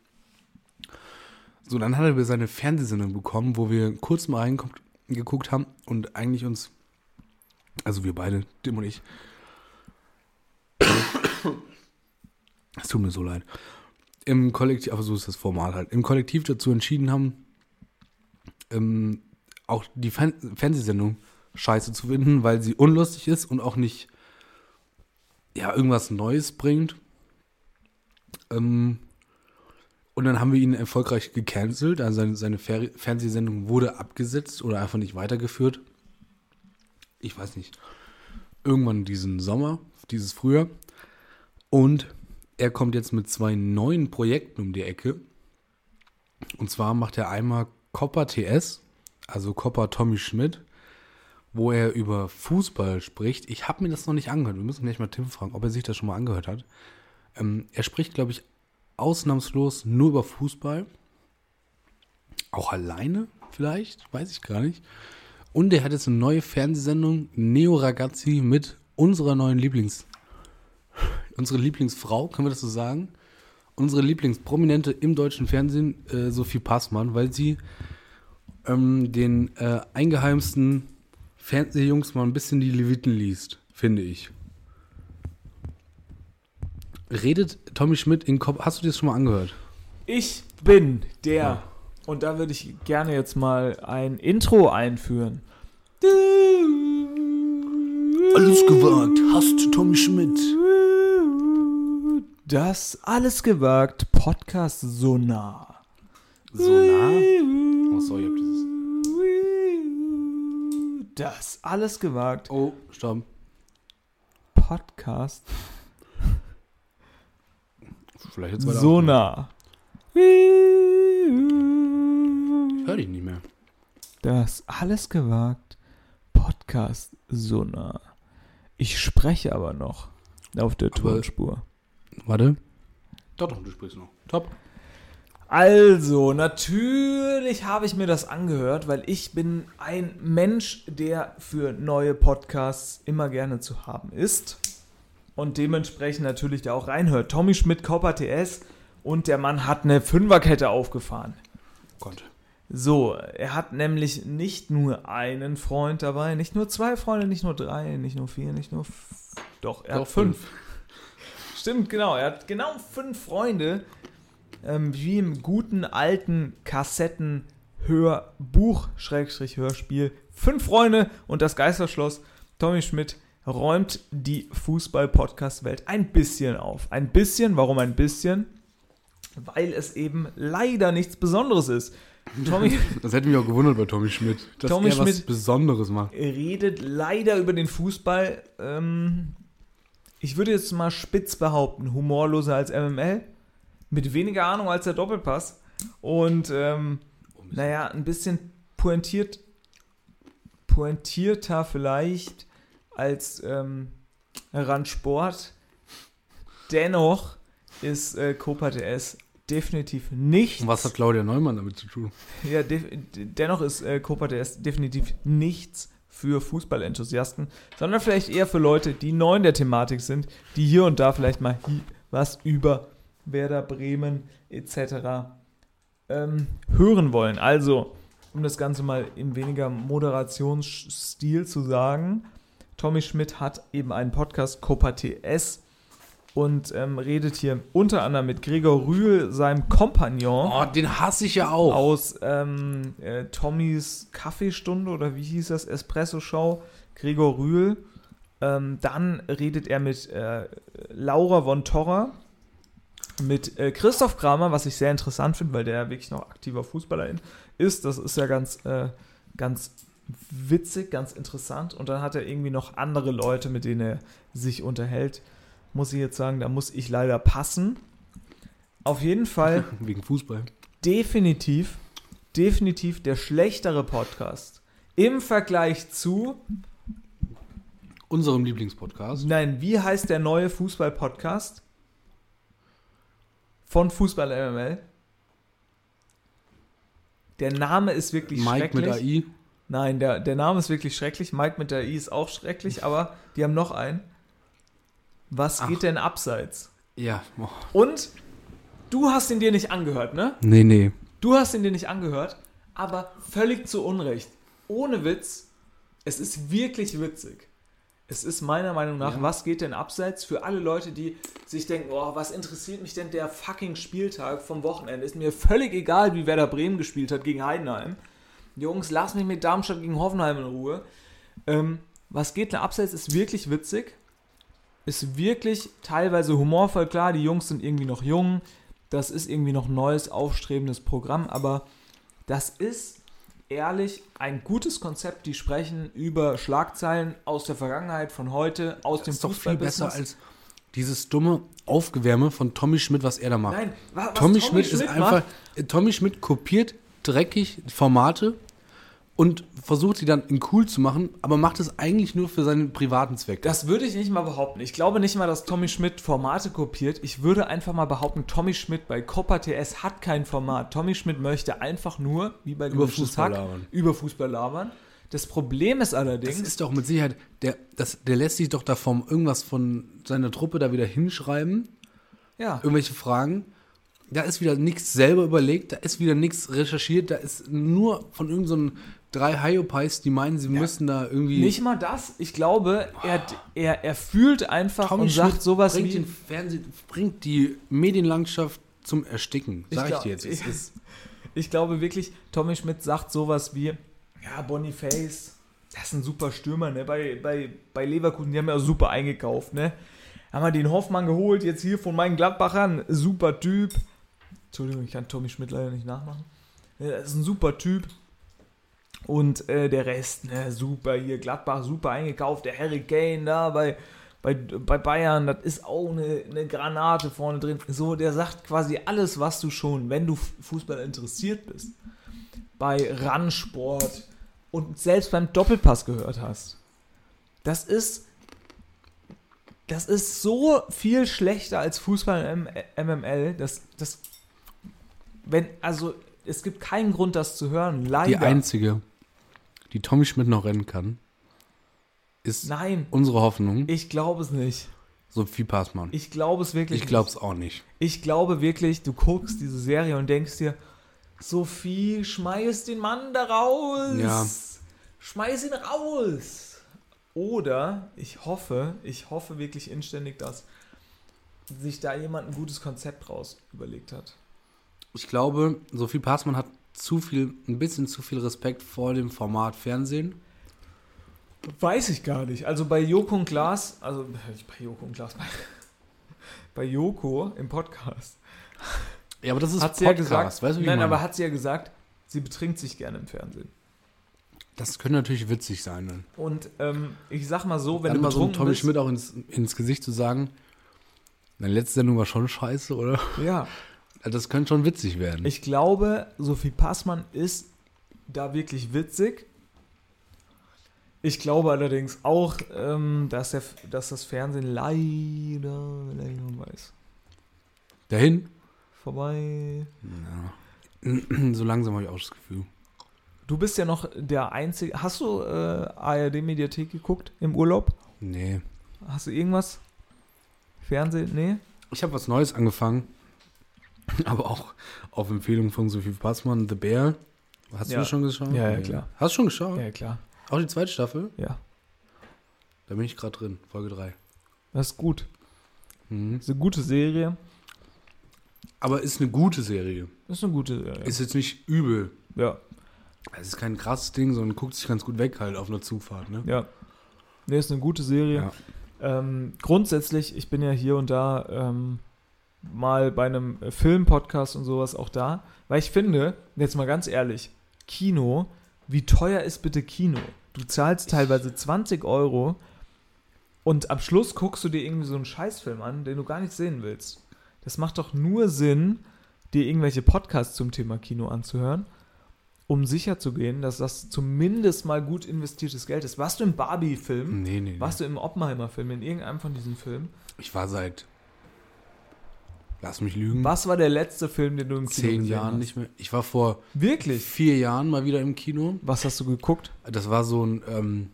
So, dann hat er seine Fernsehsendung bekommen, wo wir kurz mal reingeguckt haben und eigentlich uns, also wir beide, Tim und ich, es tut mir so leid, im Kollektiv, aber so ist das Format halt, im Kollektiv dazu entschieden haben, ähm, auch die Fan Fernsehsendung scheiße zu finden, weil sie unlustig ist und auch nicht ja, irgendwas Neues bringt. Ähm, und dann haben wir ihn erfolgreich gecancelt. Also seine, seine Fer Fernsehsendung wurde abgesetzt oder einfach nicht weitergeführt. Ich weiß nicht. Irgendwann diesen Sommer, dieses Frühjahr. Und er kommt jetzt mit zwei neuen Projekten um die Ecke. Und zwar macht er einmal Copper TS, also Copper Tommy Schmidt, wo er über Fußball spricht. Ich habe mir das noch nicht angehört. Wir müssen gleich mal Tim fragen, ob er sich das schon mal angehört hat. Ähm, er spricht, glaube ich, ausnahmslos nur über Fußball. Auch alleine vielleicht, weiß ich gar nicht. Und er hat jetzt eine neue Fernsehsendung, Neo Ragazzi, mit unserer neuen Lieblings... Unsere Lieblingsfrau, können wir das so sagen? Unsere Lieblingsprominente im deutschen Fernsehen, äh, Sophie Passmann, weil sie ähm, den äh, eingeheimsten Fernsehjungs mal ein bisschen die Leviten liest, finde ich. Redet Tommy Schmidt in Kopf. Hast du dir das schon mal angehört? Ich bin der. Ja. Und da würde ich gerne jetzt mal ein Intro einführen. Alles gewagt, hast Tommy Schmidt. Das alles gewagt Podcast Sonar. So nah? Oh, sorry, ich hab dieses. Das alles gewagt Oh, stopp. Podcast Vielleicht jetzt weiter. Sonar. Hör dich nicht mehr. Das alles gewagt Podcast Sonar. Ich spreche aber noch auf der Tonspur. Warte. Doch, doch, du sprichst noch. Top. Also, natürlich habe ich mir das angehört, weil ich bin ein Mensch, der für neue Podcasts immer gerne zu haben ist. Und dementsprechend natürlich da auch reinhört. Tommy Schmidt, Copper TS und der Mann hat eine Fünferkette aufgefahren. Gott. So, er hat nämlich nicht nur einen Freund dabei, nicht nur zwei Freunde, nicht nur drei, nicht nur vier, nicht nur. Doch, er Doch, hat fünf. Stimmt, genau. Er hat genau fünf Freunde, ähm, wie im guten alten Hörbuch, Schrägstrich Hörspiel. Fünf Freunde und das Geisterschloss. Tommy Schmidt räumt die Fußball-Podcast-Welt ein bisschen auf. Ein bisschen, warum ein bisschen? Weil es eben leider nichts Besonderes ist. Tommy Das hätte mich auch gewundert bei Tommy Schmidt, dass Tommy er was Schmidt- Besonderes macht. redet leider über den Fußball. Ähm, ich würde jetzt mal spitz behaupten, humorloser als MML. Mit weniger Ahnung als der Doppelpass. Und ähm, naja, ein bisschen pointiert, pointierter vielleicht als ähm, Randsport. Dennoch ist äh, Copa TS definitiv nicht. Und was hat Claudia Neumann damit zu tun? Ja, def dennoch ist äh, Copa DS definitiv nichts für Fußballenthusiasten, sondern vielleicht eher für Leute, die neu in der Thematik sind, die hier und da vielleicht mal was über Werder Bremen etc. Ähm, hören wollen. Also, um das Ganze mal in weniger Moderationsstil zu sagen, Tommy Schmidt hat eben einen Podcast Copa TS und ähm, redet hier unter anderem mit Gregor Rühl, seinem Kompagnon Oh, den hasse ich ja auch. aus ähm, äh, Tommys Kaffeestunde oder wie hieß das, Espresso-Show, Gregor Rühl. Ähm, dann redet er mit äh, Laura von Torra, mit äh, Christoph Kramer, was ich sehr interessant finde, weil der ja wirklich noch aktiver Fußballer ist. Das ist ja ganz, äh, ganz witzig, ganz interessant. Und dann hat er irgendwie noch andere Leute, mit denen er sich unterhält. Muss ich jetzt sagen, da muss ich leider passen. Auf jeden Fall Wegen Fußball. definitiv, definitiv der schlechtere Podcast. Im Vergleich zu, Unserem Lieblingspodcast. nein, wie heißt der neue Fußball-Podcast? Von Fußball MML. Der Name ist wirklich Mike schrecklich. mit AI. Nein, der, der Name ist wirklich schrecklich. Mike mit der I ist auch schrecklich, aber die haben noch einen. Was Ach. geht denn abseits? Ja. Oh. Und du hast ihn dir nicht angehört, ne? Nee, nee. Du hast ihn dir nicht angehört, aber völlig zu Unrecht. Ohne Witz, es ist wirklich witzig. Es ist meiner Meinung nach, Ja. was geht denn abseits für alle Leute, die sich denken, oh, was interessiert mich denn der fucking Spieltag vom Wochenende? Ist mir völlig egal, wie Werder Bremen gespielt hat gegen Heidenheim. Jungs, lass mich mit Darmstadt gegen Hoffenheim in Ruhe. Ähm, was geht denn abseits ist wirklich witzig. Ist wirklich teilweise humorvoll. Klar, die Jungs sind irgendwie noch jung. Das ist irgendwie noch ein neues, aufstrebendes Programm. Aber das ist ehrlich ein gutes Konzept. Die sprechen über Schlagzeilen aus der Vergangenheit, von heute, aus dem Das ist doch viel besser als dieses dumme Aufgewärme von Tommy Schmidt, was er da macht. Nein, wa- was Tommy, Schmidt ist macht, einfach. Tommy Schmidt kopiert dreckig Formate und versucht sie dann in cool zu machen, aber macht es eigentlich nur für seinen privaten Zweck. Das würde ich nicht mal behaupten. Ich glaube nicht mal, dass Tommy Schmidt Formate kopiert. Ich würde einfach mal behaupten, Tommy Schmidt bei Copa TS hat kein Format. Tommy Schmidt möchte einfach nur, wie bei Über Fußball Hack, labern. über Fußball labern. Das Problem ist das allerdings, ist doch mit Sicherheit, der, das, der lässt sich doch da vom irgendwas von seiner Truppe da wieder hinschreiben, ja, irgendwelche Fragen. Da ist wieder nichts selber überlegt, da ist wieder nichts recherchiert, da ist nur von irgendeinen so drei Hyopies, die meinen, sie müssen da irgendwie. nicht mal das. Ich glaube, er, er, er fühlt einfach Tommy und Schmidt sagt sowas bringt wie... den Fernsehen, bringt die Medienlandschaft zum Ersticken, sag ich, glaub- dir jetzt. Es ist, Ich glaube wirklich, Tommy Schmidt sagt sowas wie, ja, Boniface, das ist ein super Stürmer, ne? Bei, bei, bei Leverkusen, die haben ja super eingekauft, ne? Haben wir den Hoffmann geholt, jetzt hier von meinen Gladbachern, super Typ. Entschuldigung, ich kann Tommy Schmidt leider nicht nachmachen. Ja, Das ist ein super Typ. Und äh, der Rest, ne, super hier, Gladbach super eingekauft, der Harry Kane da bei, bei, bei Bayern, das ist auch eine, eine Granate vorne drin. So, der sagt quasi alles, was du schon, wenn du Fußball interessiert bist, bei Randsport und selbst beim Doppelpass gehört hast. Das ist, das ist so viel schlechter als Fußball im MML, das, das, wenn, also, es gibt keinen Grund, das zu hören, leider. die einzige, die Tommy Schmidt noch rennen kann, ist Nein, unsere Hoffnung, ich glaube es nicht. Sophie Passmann. Ich glaube es wirklich Ich glaube es auch nicht. Ich glaube wirklich, du guckst diese Serie und denkst dir, Sophie, schmeiß den Mann da raus. Ja. Schmeiß ihn raus. Oder ich hoffe, ich hoffe wirklich inständig, dass sich da jemand ein gutes Konzept raus überlegt hat. Ich glaube, Sophie Passmann hat zu viel, ein bisschen zu viel Respekt vor dem Format Fernsehen. Weiß ich gar nicht. Also bei Joko und Glas, also bei Joko und Glas, bei, bei Joko im Podcast, Ja, aber das ist hat sie ja Podcast, gesagt, weißt du, wie nein, aber hat sie ja gesagt, sie betrinkt sich gerne im Fernsehen. Das könnte natürlich witzig sein. Dann. Und ähm, ich sag mal so, wenn Dann du mal so Tommy bist, Schmidt auch ins, ins Gesicht zu sagen, deine letzte Sendung war schon scheiße, oder? ja, Das könnte schon witzig werden. ich glaube, Sophie Passmann ist da wirklich witzig. Ich glaube allerdings auch, ähm, dass, der, dass das Fernsehen leider, leider weiß. Dahin? Vorbei. so langsam habe ich auch das Gefühl. Du bist ja noch der Einzige. Hast du äh, ARD-Mediathek geguckt im Urlaub? Nee. Hast du irgendwas? Fernsehen? Nee? Ich habe was Neues angefangen, aber auch auf Empfehlung von Sophie Passmann, The Bear. Hast Ja. du das schon geschaut? Ja, ja, klar. Hast du schon geschaut? Ja, klar. Auch die zweite Staffel? Ja. Da bin ich gerade drin, Folge 3. Das ist gut. Mhm. Das ist eine gute Serie. Aber ist eine gute Serie. Ist eine gute Serie. Ist jetzt nicht übel. ja, Es ist kein krasses Ding, sondern guckt sich ganz gut weg halt auf einer Zugfahrt, ne? ja. Nee, ist eine gute Serie. Ja. Ähm, grundsätzlich, ich bin ja hier und da ähm, mal bei einem äh, Film-Podcast und sowas auch da, weil ich finde, jetzt mal ganz ehrlich, Kino, wie teuer ist bitte Kino? Du zahlst teilweise 20 Euro und am Schluss guckst du dir irgendwie so einen Scheißfilm an, den du gar nicht sehen willst. Das macht doch nur Sinn, dir irgendwelche Podcasts zum Thema Kino anzuhören, um sicherzugehen, dass das zumindest mal gut investiertes Geld ist. Warst du im Barbie-Film? Nee, nee, nee. Warst du im Oppenheimer-Film, in irgendeinem von diesen Filmen? Ich war seit, lass mich lügen, Was war der letzte Film, den du im Kino zehn Jahren hast? nicht mehr. Ich war vor Wirklich? vier Jahren mal wieder im Kino. Was hast du geguckt? Das war so ein, ähm,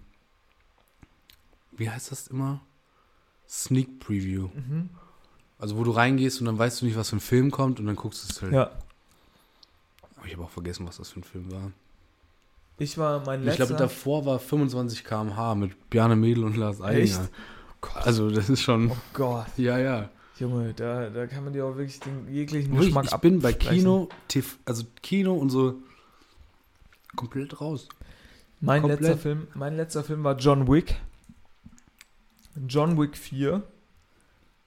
wie heißt das immer? Sneak Preview. Mhm. Also wo du reingehst und dann weißt du nicht, was für ein Film kommt und dann guckst du es halt. Ja. Aber ich habe auch vergessen, was das für ein Film war. Ich war mein Ich letzter. glaube, davor war 25 km/h mit Bjarne Mädel und Lars Eidinger. Also das ist schon, oh Gott, ja, ja. Junge, da, da kann man dir auch wirklich den jeglichen Wirklich, Geschmack ich bin bei absprechen. Kino, TV, also Kino und so komplett raus. Mein komplett. letzter, Film, mein letzter Film war John Wick. John Wick 4.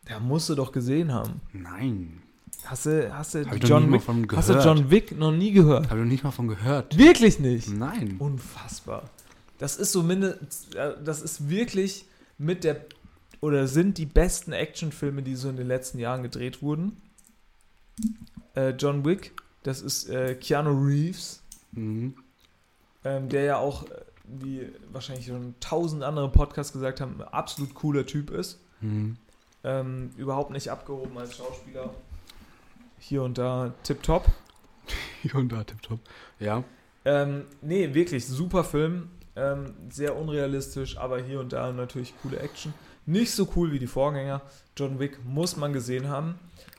Der musst du doch gesehen haben. Nein, Hast du, hast du John Wick, hast du John Wick noch nie gehört? Habe ich noch nicht mal von gehört. Wirklich nicht? Nein. Unfassbar. Das ist so mindestens, äh, das ist wirklich mit der, oder sind die besten Actionfilme, die so in den letzten Jahren gedreht wurden. Äh, John Wick, das ist äh, Keanu Reeves, Mhm. ähm, der ja auch, äh, wie wahrscheinlich schon tausend andere Podcasts gesagt haben, ein absolut cooler Typ ist. Mhm. Ähm, überhaupt nicht abgehoben als Schauspieler. Hier und da tipptopp. Hier und da, tipptopp. Ja. Ähm, nee, wirklich super Film. Ähm, sehr unrealistisch, aber hier und da natürlich coole Action. Nicht so cool wie die Vorgänger. John Wick muss man gesehen haben.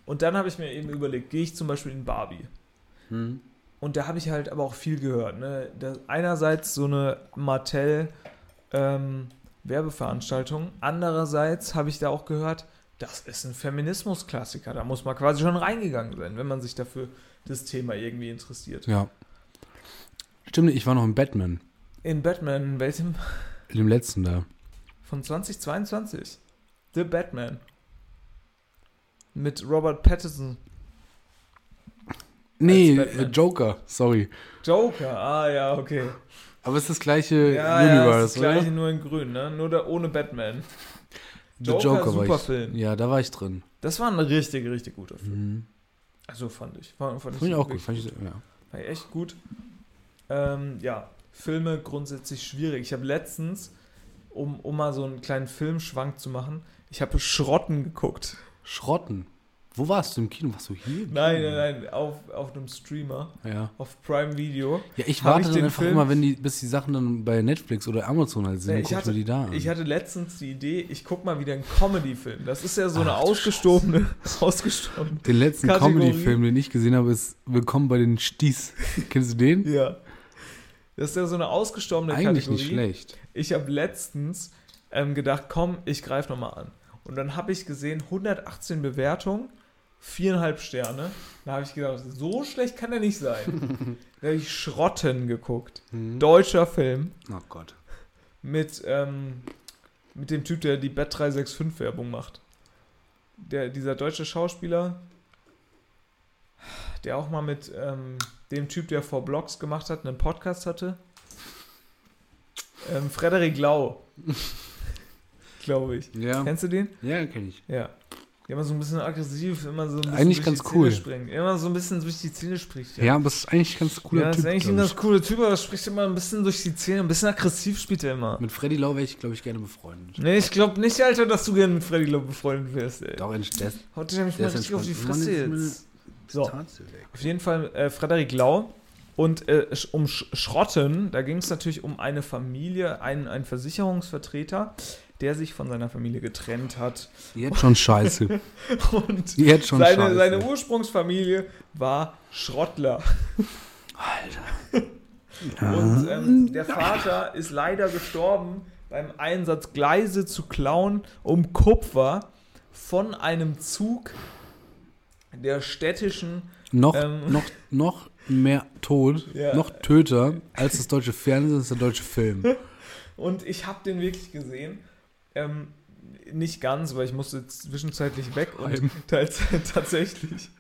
Und dann habe ich mir eben überlegt, gehe ich zum Beispiel in Barbie. Mhm. Und da habe ich halt aber auch viel gehört. Ne? Einerseits so eine Mattel ähm, Werbeveranstaltung. Andererseits habe ich da auch gehört, das ist ein Feminismus-Klassiker. Da muss man quasi schon reingegangen sein, wenn man sich dafür das Thema irgendwie interessiert. Ja. Stimmt, ich war noch in Batman. In Batman, in welchem? In dem letzten da. Von 2022. The Batman. Mit Robert Pattinson. Nee, äh, Joker, sorry. Joker, ah ja, okay. Aber es ist das gleiche Ja, ja, Universe, das, ist das gleiche, oder? nur in grün, ne? Nur da ohne Batman. The Joker, war ich. Film. Ja, da war ich drin. Das war ein richtig, richtig guter Film. Mhm. Also fand ich. Fand, fand Fand ich auch gut. Fand ich, ja. War echt gut. Ähm, ja, Filme grundsätzlich schwierig. Ich habe letztens, um, um mal so einen kleinen Filmschwank zu machen, ich habe Schrotten geguckt. Schrotten. Wo warst du im Kino? Warst du hier? Nein, nein, nein, auf, auf einem Streamer, Ja. auf Prime Video. Ja, ich warte ich dann den einfach Film- immer, wenn die, bis die Sachen dann bei Netflix oder Amazon halt sind, dann ich, hatte, die da an. ich hatte letztens die Idee, ich guck mal wieder einen Comedy-Film. Das ist ja so eine Ach du ausgestorbene, ausgestorbene. den letzten. Comedy-Film, den ich gesehen habe, ist Willkommen bei den Sties. Kennst du den? Ja. Das ist ja so eine ausgestorbene Eigentlich Kategorie. nicht schlecht. Ich habe letztens ähm, gedacht, komm, ich greife nochmal an. Und dann habe ich gesehen, 118 Bewertungen, viereinhalb Sterne. Da habe ich gedacht, so schlecht kann er nicht sein. da habe ich Schrotten geguckt. Deutscher Film Oh Gott. mit, ähm, mit dem Typ, der die Bet 365 Werbung macht. Der, dieser deutsche Schauspieler, der auch mal mit ähm, dem Typ, der vor Blogs gemacht hat, einen Podcast hatte. Ähm, Frederik Lau. Glaube ich. Ja, Kennst du den? ja kenne ich. Ja. Der immer so ein bisschen aggressiv, immer so ein bisschen Eigentlich durch ganz die cool. Zähne springt. Immer so ein bisschen durch die Zähne spricht. Ja, aber es ist eigentlich ein ganz cooler ja, Typ. ist eigentlich ein ganz ich. cooler Typ, aber er spricht immer ein bisschen durch die Zähne. Ein bisschen aggressiv spielt er immer. Mit Freddy Lau wäre ich, glaube ich, gerne befreundet. Nee, ich glaube nicht, Alter, dass du gerne mit Freddy Lowe befreundet wärst, ey. Doch, in der ist Heute nämlich mal richtig auf die. Fresse jetzt. So, auf jeden Fall äh, Frederik Lau. Und äh, um Sch Schrotten, da ging es natürlich um eine Familie, einen, einen Versicherungsvertreter, der sich von seiner Familie getrennt hat. Jetzt schon scheiße. Und Jetzt schon seine, scheiße. seine Ursprungsfamilie war Schrottler. Alter. Und ähm, der Vater ist leider gestorben beim Einsatz, Gleise zu klauen, um Kupfer von einem Zug der städtischen. Noch, Ähm. noch, noch mehr Tod, Ja. noch Töter als das deutsche Fernsehen ist der deutsche Film. Und ich habe den wirklich gesehen. Ähm, nicht ganz, weil ich musste zwischenzeitlich weg und tatsächlich,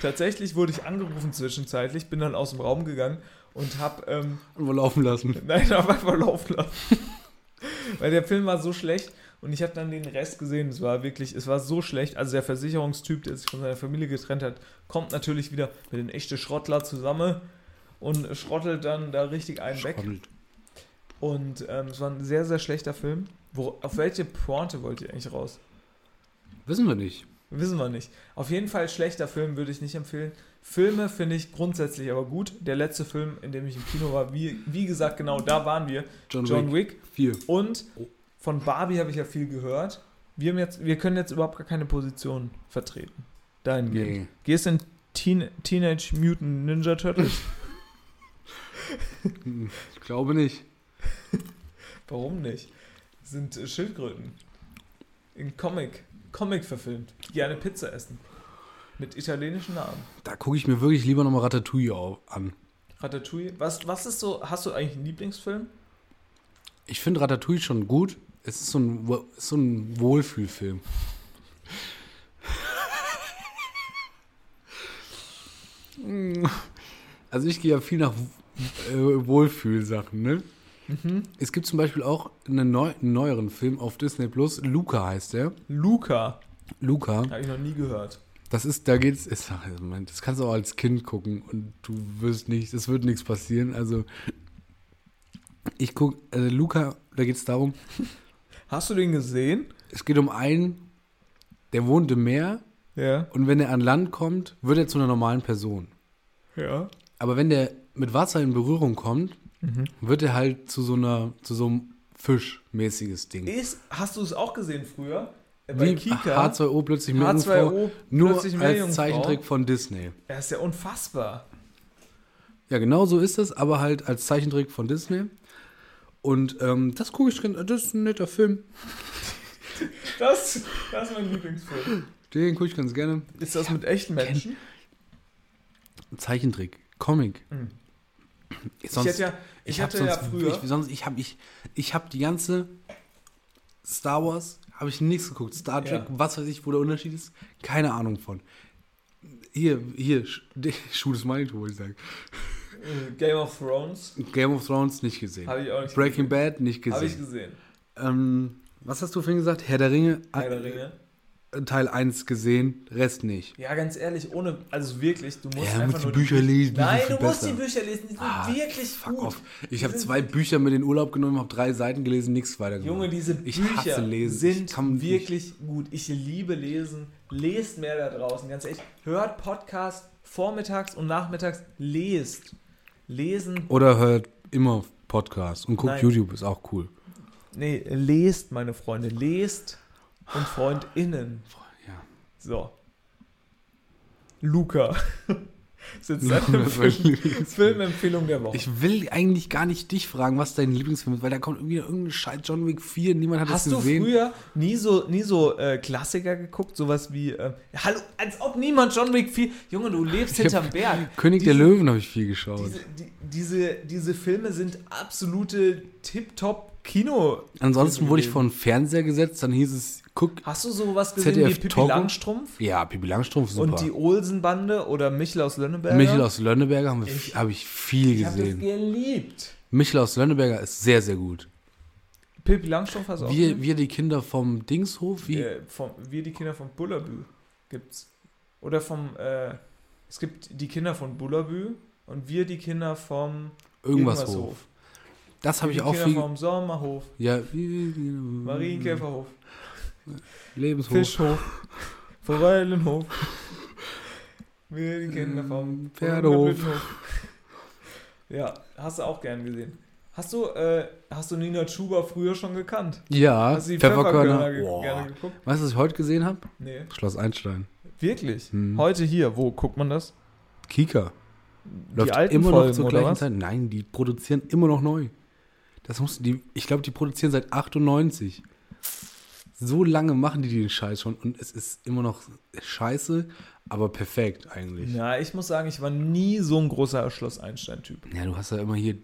tatsächlich wurde ich angerufen zwischenzeitlich, bin dann aus dem Raum gegangen und habe ähm, Nur laufen lassen. Nein, aber einfach laufen lassen. Weil der Film war so schlecht und ich habe dann den Rest gesehen. Es war wirklich, es war so schlecht. Also der Versicherungstyp, der sich von seiner Familie getrennt hat, kommt natürlich wieder mit den echten Schrottler zusammen und schrottelt dann da richtig einen weg. Schrottelt. Und ähm, es war ein sehr, sehr schlechter Film. Wo, auf welche Pointe wollt ihr eigentlich raus? Wissen wir nicht. Wissen wir nicht. Auf jeden Fall schlechter Film würde ich nicht empfehlen. Filme finde ich grundsätzlich aber gut. Der letzte Film, in dem ich im Kino war, wie, wie gesagt, genau da waren wir. John, John Wick. Wick. Vier. Und von Barbie habe ich ja viel gehört. Wir, haben jetzt, wir können jetzt überhaupt gar keine Position vertreten. Dahingehend. Nee. Gehst in Teen, Teenage Mutant Ninja Turtles? Ich glaube nicht. Warum nicht? Das sind äh, Schildkröten. In Comic. Comic verfilmt. Die gerne Pizza essen. Mit italienischen Namen. Da gucke ich mir wirklich lieber nochmal Ratatouille an. Ratatouille. Was, was ist so, hast du eigentlich einen Lieblingsfilm? Ich finde Ratatouille schon gut. Es ist so ein, so ein Wohlfühlfilm. Also ich gehe ja viel nach äh, Wohlfühlsachen, ne? Es gibt zum Beispiel auch einen, neu, einen neueren Film auf Disney Plus. Luca heißt der. Luca. Luca. Habe ich noch nie gehört. Das ist, da geht's, ist, das kannst du auch als Kind gucken und du wirst nicht, es wird nichts passieren. Also ich guck, also Luca, da geht's darum, Hast du den gesehen? es geht um einen, der wohnt im Meer Ja. und wenn er an Land kommt, wird er zu einer normalen Person. Ja. Aber wenn der mit Wasser in Berührung kommt, wird er halt zu so einer, zu so einem Fischmäßiges Ding. Ist, hast du es auch gesehen früher? Äh, Bei Wie Kika. H2O plötzlich Meerjungfrau, H2O nur plötzlich als Meerjungfrau. Zeichentrick von Disney. Er ist ja unfassbar. Ja, genau so ist es, aber halt als Zeichentrick von Disney. Und ähm, das gucke ich drin, das ist ein netter Film. Das, das ist mein Lieblingsfilm. Den gucke ich ganz gerne. Ist das mit echten Menschen? Zeichentrick, Comic. Mhm. Sonst, ich ja, ich hab hatte ja sonst, früher. Ich, sonst, ich habe ich, ich hab die ganze Star Wars, habe ich nichts geguckt. Star Trek, Ja. was weiß ich, wo der Unterschied ist, keine Ahnung von. Hier, hier, Sch- Schuh des Manitou, würde ich sagen. Äh, Game of Thrones. Game of Thrones nicht gesehen. Habe ich auch nicht Breaking Bad nicht gesehen. Habe ich gesehen. gesehen. Ähm, was hast du vorhin gesagt? Herr der Ringe, Herr der Ringe. äh, Teil 1 gesehen, Rest nicht. Ja, ganz ehrlich, ohne, also wirklich, du musst Ja, einfach musst nur die Bücher lesen, die Nein, sind du musst die besser. Bücher lesen, die sind Ah, wirklich Fuck gut. off. Ich Die habe zwei Bücher mit in den Urlaub genommen, habe drei Seiten gelesen, nichts weiter gemacht. Junge, diese Ich Bücher lesen. Sind kann nicht- wirklich gut. Ich liebe Lesen. Lest mehr da draußen, ganz ehrlich. Hört Podcast vormittags und nachmittags. Lest. Lesen. Oder hört immer Podcast und guckt Nein. YouTube, ist auch cool. Nee, lest, meine Freunde. Lest und FreundInnen. Ja. So. Luca. Film- Lieblingsfilm. Filmempfehlung der Woche. Ich will eigentlich gar nicht dich fragen, was dein Lieblingsfilm ist, weil da kommt irgendwie irgendein Scheiß John Wick 4, niemand hat Hast das du gesehen. früher nie so, nie so äh, Klassiker geguckt? Sowas wie, äh, hallo, als ob niemand John Wick 4. Junge, du lebst hinterm Berg. König der Diese- Löwen habe ich viel geschaut. Diese, die, diese, diese Filme sind absolute Tip-Top-Kino. Ansonsten wurde ich vor den Fernseher gesetzt, dann hieß es, guck, Hast du sowas gesehen ZDF wie Pippi Togo? Langstrumpf? ja, Pipi Langstrumpf, super. Und die Olsen-Bande oder Michel aus Lönneberger? Michel aus Lönneberger habe Ich- hab ich viel Ich habe gesehen. geliebt. Michel aus Lönneberger ist sehr, sehr gut. Pippi Langstrumpf hast du auch Wir, gesehen? wir die Kinder vom Dingshof, wie? Äh, vom, wir die Kinder von Bullabü gibt's. Oder vom, äh, es gibt die Kinder von Bullabü und wir die Kinder vom irgendwas irgendwas Hof. Das habe ich auch Kinder viel. vom Sommerhof, Ja, wie- Marienkäferhof, Lebenshof. Fischhof, Forellenhof. Wir die Kinder vom Pferdehof. Blütenhof. Ja, hast du auch gern gesehen. Hast du, äh, hast du Nina Schuber früher schon gekannt? Ja, Hast du die Pfefferkörner. Pfefferkörner ge gerne geguckt? Weißt du, was ich heute gesehen habe? Nee. Schloss Einstein. Wirklich? Hm. Heute hier, wo guckt man das? Kika. Die Läuft alten immer Folgen, noch zur gleichen was? Zeit. Nein, die produzieren immer noch neu. Das musst die, ich glaube, die produzieren seit 98. So lange machen die den Scheiß schon und es ist immer noch scheiße, aber perfekt eigentlich. Ja, Ja, ich muss sagen, ich war nie so ein großer Schloss Einstein-Typ. du hast ja immer hier.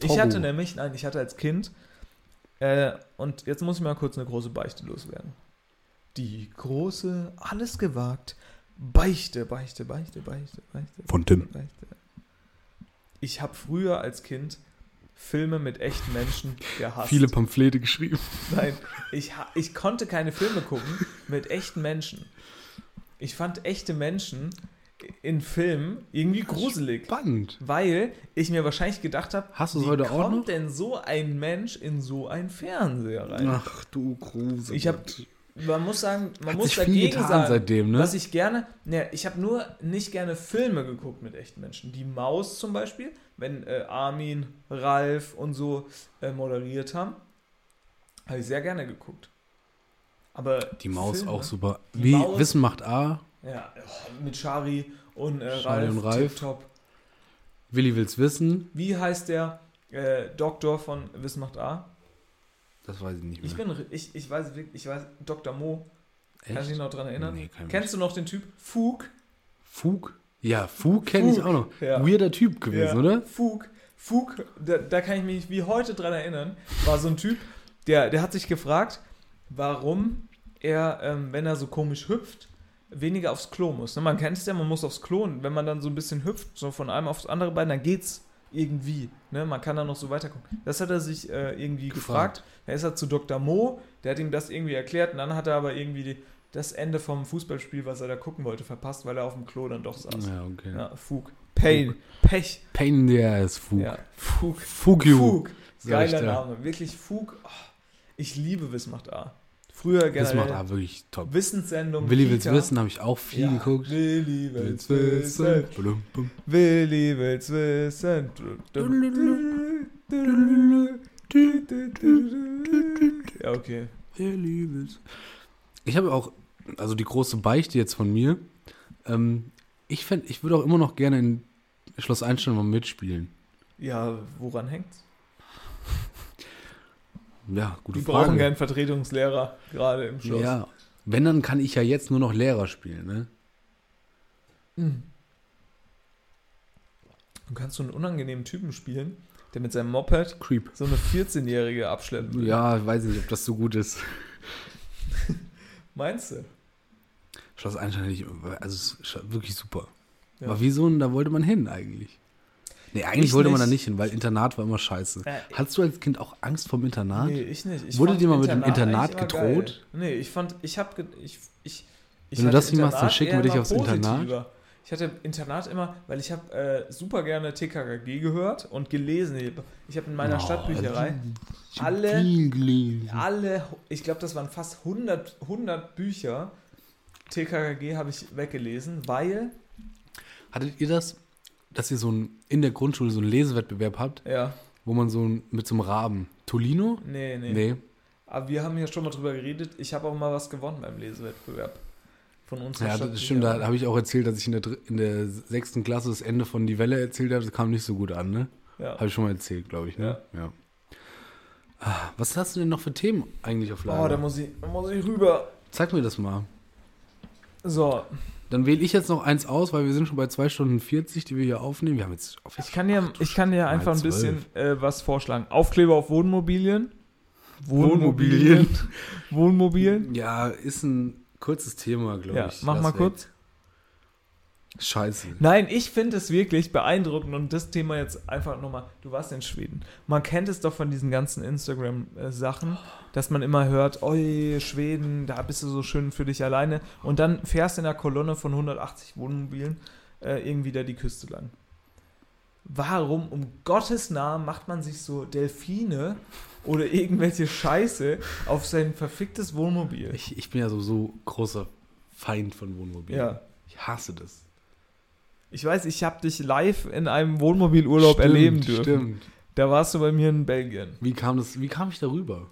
Ich Togo. hatte nämlich, nein, ich hatte als Kind, äh, und jetzt muss ich mal kurz eine große Beichte loswerden. Die große, alles gewagt, Beichte, Beichte, Beichte, Beichte, Beichte. Von Tim. Beichte. Ich habe früher als Kind Filme mit echten Menschen gehasst. viele Pamphlete geschrieben. Nein, ich, ich konnte keine Filme gucken mit echten Menschen. Ich fand echte Menschen in Filmen irgendwie gruselig. Spannend. Weil ich mir wahrscheinlich gedacht habe, Hast wie heute kommt denn so ein Mensch in so einen Fernseher rein? Ach du Grusel. Ich hab- Man muss sagen, man Hat muss sich viel dagegen getan sagen, seitdem, ne? was ich gerne, ne, ich habe nur nicht gerne Filme geguckt mit echten Menschen. Die Maus zum Beispiel, wenn äh, Armin, Ralf und so äh, moderiert haben, habe ich sehr gerne geguckt. Aber Die Maus Filme, auch super. Wie Maus- Wissen macht A, Ja, oh, mit Shari und äh, Shari Ralf, und Ralf. tipptopp. Willi will's wissen. Wie heißt der äh, Doktor von Wissen macht A? Das weiß ich nicht mehr. Ich bin, ich, ich weiß wirklich, ich weiß, Dr. Mo, kannst du dich noch dran erinnern? Nee, kein Kennst du noch den Typ Fug? Fug? Ja, Fug kenne ich auch noch. ja. Weirder Typ gewesen, Ja, oder? Fug, Fug, da, da kann ich mich wie heute dran erinnern, war so ein Typ, der, der hat sich gefragt, warum er, ähm, wenn er so komisch hüpft, weniger aufs Klo muss. Ne? Man kennt es ja, man muss aufs Klo und wenn man dann so ein bisschen hüpft, so von einem aufs andere Bein, dann geht's irgendwie. Ne? Man kann dann noch so weiter gucken. Das hat er sich äh, irgendwie gefragt. Gefragt. Da ist er zu Dr. Mo, der hat ihm das irgendwie erklärt und dann hat er aber irgendwie die, das Ende vom Fußballspiel, was er da gucken wollte, verpasst, weil er auf dem Klo dann doch saß. Ja, okay. Ja, Fug. Pain. Pech. Pain in the ass, Fug. Ja, Fug. Fug. Fug. Geiler. Name. Wirklich Fug. Oh, ich liebe Wismacht A. Früher Das generell. macht A wirklich top. Wissenssendung. Willi will's wissen, habe ich auch viel Ja, geguckt. Willi will's Will's wissen. Blum, blum. Willi will's wissen. Ja, okay. Willi will's. Ich habe auch, also die große Beichte jetzt von mir. Ähm, ich fänd, ich würde auch immer noch gerne in Schloss Einstein mal mitspielen. Ja, woran hängt's? Ja, gute Die Frage. brauchen keinen Vertretungslehrer, gerade im Schloss. Ja, wenn, dann kann ich ja jetzt nur noch Lehrer spielen, ne? Mhm. Du kannst so einen unangenehmen Typen spielen, der mit seinem Moped Creep. so eine 14-Jährige abschleppen will. Ja, weiß nicht, ob das so gut ist. Meinst du? Schloss Einstein, also es ist wirklich super. Ja. Aber wieso, da wollte man hin eigentlich? Nee, eigentlich Ich wollte man da nicht. nicht hin, weil Internat war immer scheiße. Äh, Hattest du als Kind auch Angst vorm Internat? Nee, ich nicht. Ich Wurde dir mal mit dem Internat gedroht? Geil. Nee, ich fand, ich hab, ich, ich, ich Wenn du das nicht machst, dann schicken wir dich aufs Internat. positiver. Ich hatte Internat immer, weil ich habe äh, super gerne TKKG gehört und gelesen. Ich habe in meiner Oh, Stadtbücherei alle- alle, ich glaube, das waren fast 100, 100 Bücher. TKKG habe ich weggelesen, weil, Hattet ihr das, dass ihr so ein, in der Grundschule so einen Lesewettbewerb habt, ja, wo man so ein, mit so einem Raben, Tolino? nee, nee. Nee. Aber wir haben hier schon mal drüber geredet. Ich habe auch mal was gewonnen beim Lesewettbewerb. von unserer Ja, Stadt. das stimmt. Da habe ich auch erzählt, dass ich in der, in der sechsten Klasse das Ende von Die Welle erzählt habe. Das kam nicht so gut an, ne? ja. Habe ich schon mal erzählt, glaube ich, ne? Ja. Ah, Was hast du denn noch für Themen eigentlich auf Lager? Oh, da muss ich, da muss ich rüber. Zeig mir das mal. So, Dann wähle ich jetzt noch eins aus, weil wir sind schon bei 2 Stunden 40, die wir hier aufnehmen. Wir haben jetzt auf ich kann dir, ich kann dir einfach ein bisschen äh, was vorschlagen. Aufkleber auf Wohnmobilien. Wohnmobilien. Wohnmobilien. Ja, ist ein kurzes Thema, glaube Ja, ich. mach mal weg. kurz. Scheiße. Nein, ich finde es wirklich beeindruckend und das Thema jetzt einfach nochmal. Du warst in Schweden. Man kennt es doch von diesen ganzen Instagram-Sachen, dass man immer hört, oi, Schweden, da bist du so schön für dich alleine. Und dann fährst du in der Kolonne von 180 Wohnmobilen äh, irgendwie da die Küste lang. Warum um Gottes Namen macht man sich so Delfine oder irgendwelche Scheiße auf sein verficktes Wohnmobil? Ich, ich bin ja sowieso großer Feind von Wohnmobilen. Ja. Ich hasse das. Ich weiß, ich habe dich live in einem Wohnmobilurlaub Stimmt, erleben dürfen. Stimmt. Da warst du bei mir in Belgien. Wie kam, das, wie kam ich darüber?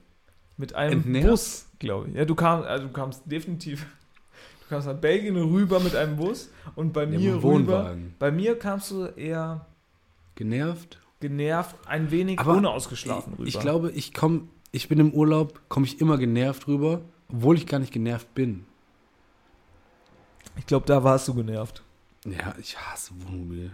Mit einem Entnervt? Bus, glaube ich. Ja, du, kam, also du kamst definitiv. Du kamst nach Belgien rüber mit einem Bus und bei Ja, mir rüber. Wohnwagen. Bei mir kamst du eher Genervt? genervt, ein wenig Aber unausgeschlafen rüber. Ich glaube, ich komme, ich bin im Urlaub, komme ich immer genervt rüber, obwohl ich gar nicht genervt bin. ich glaube, da warst du genervt. Ja, ich hasse Wohnmobile.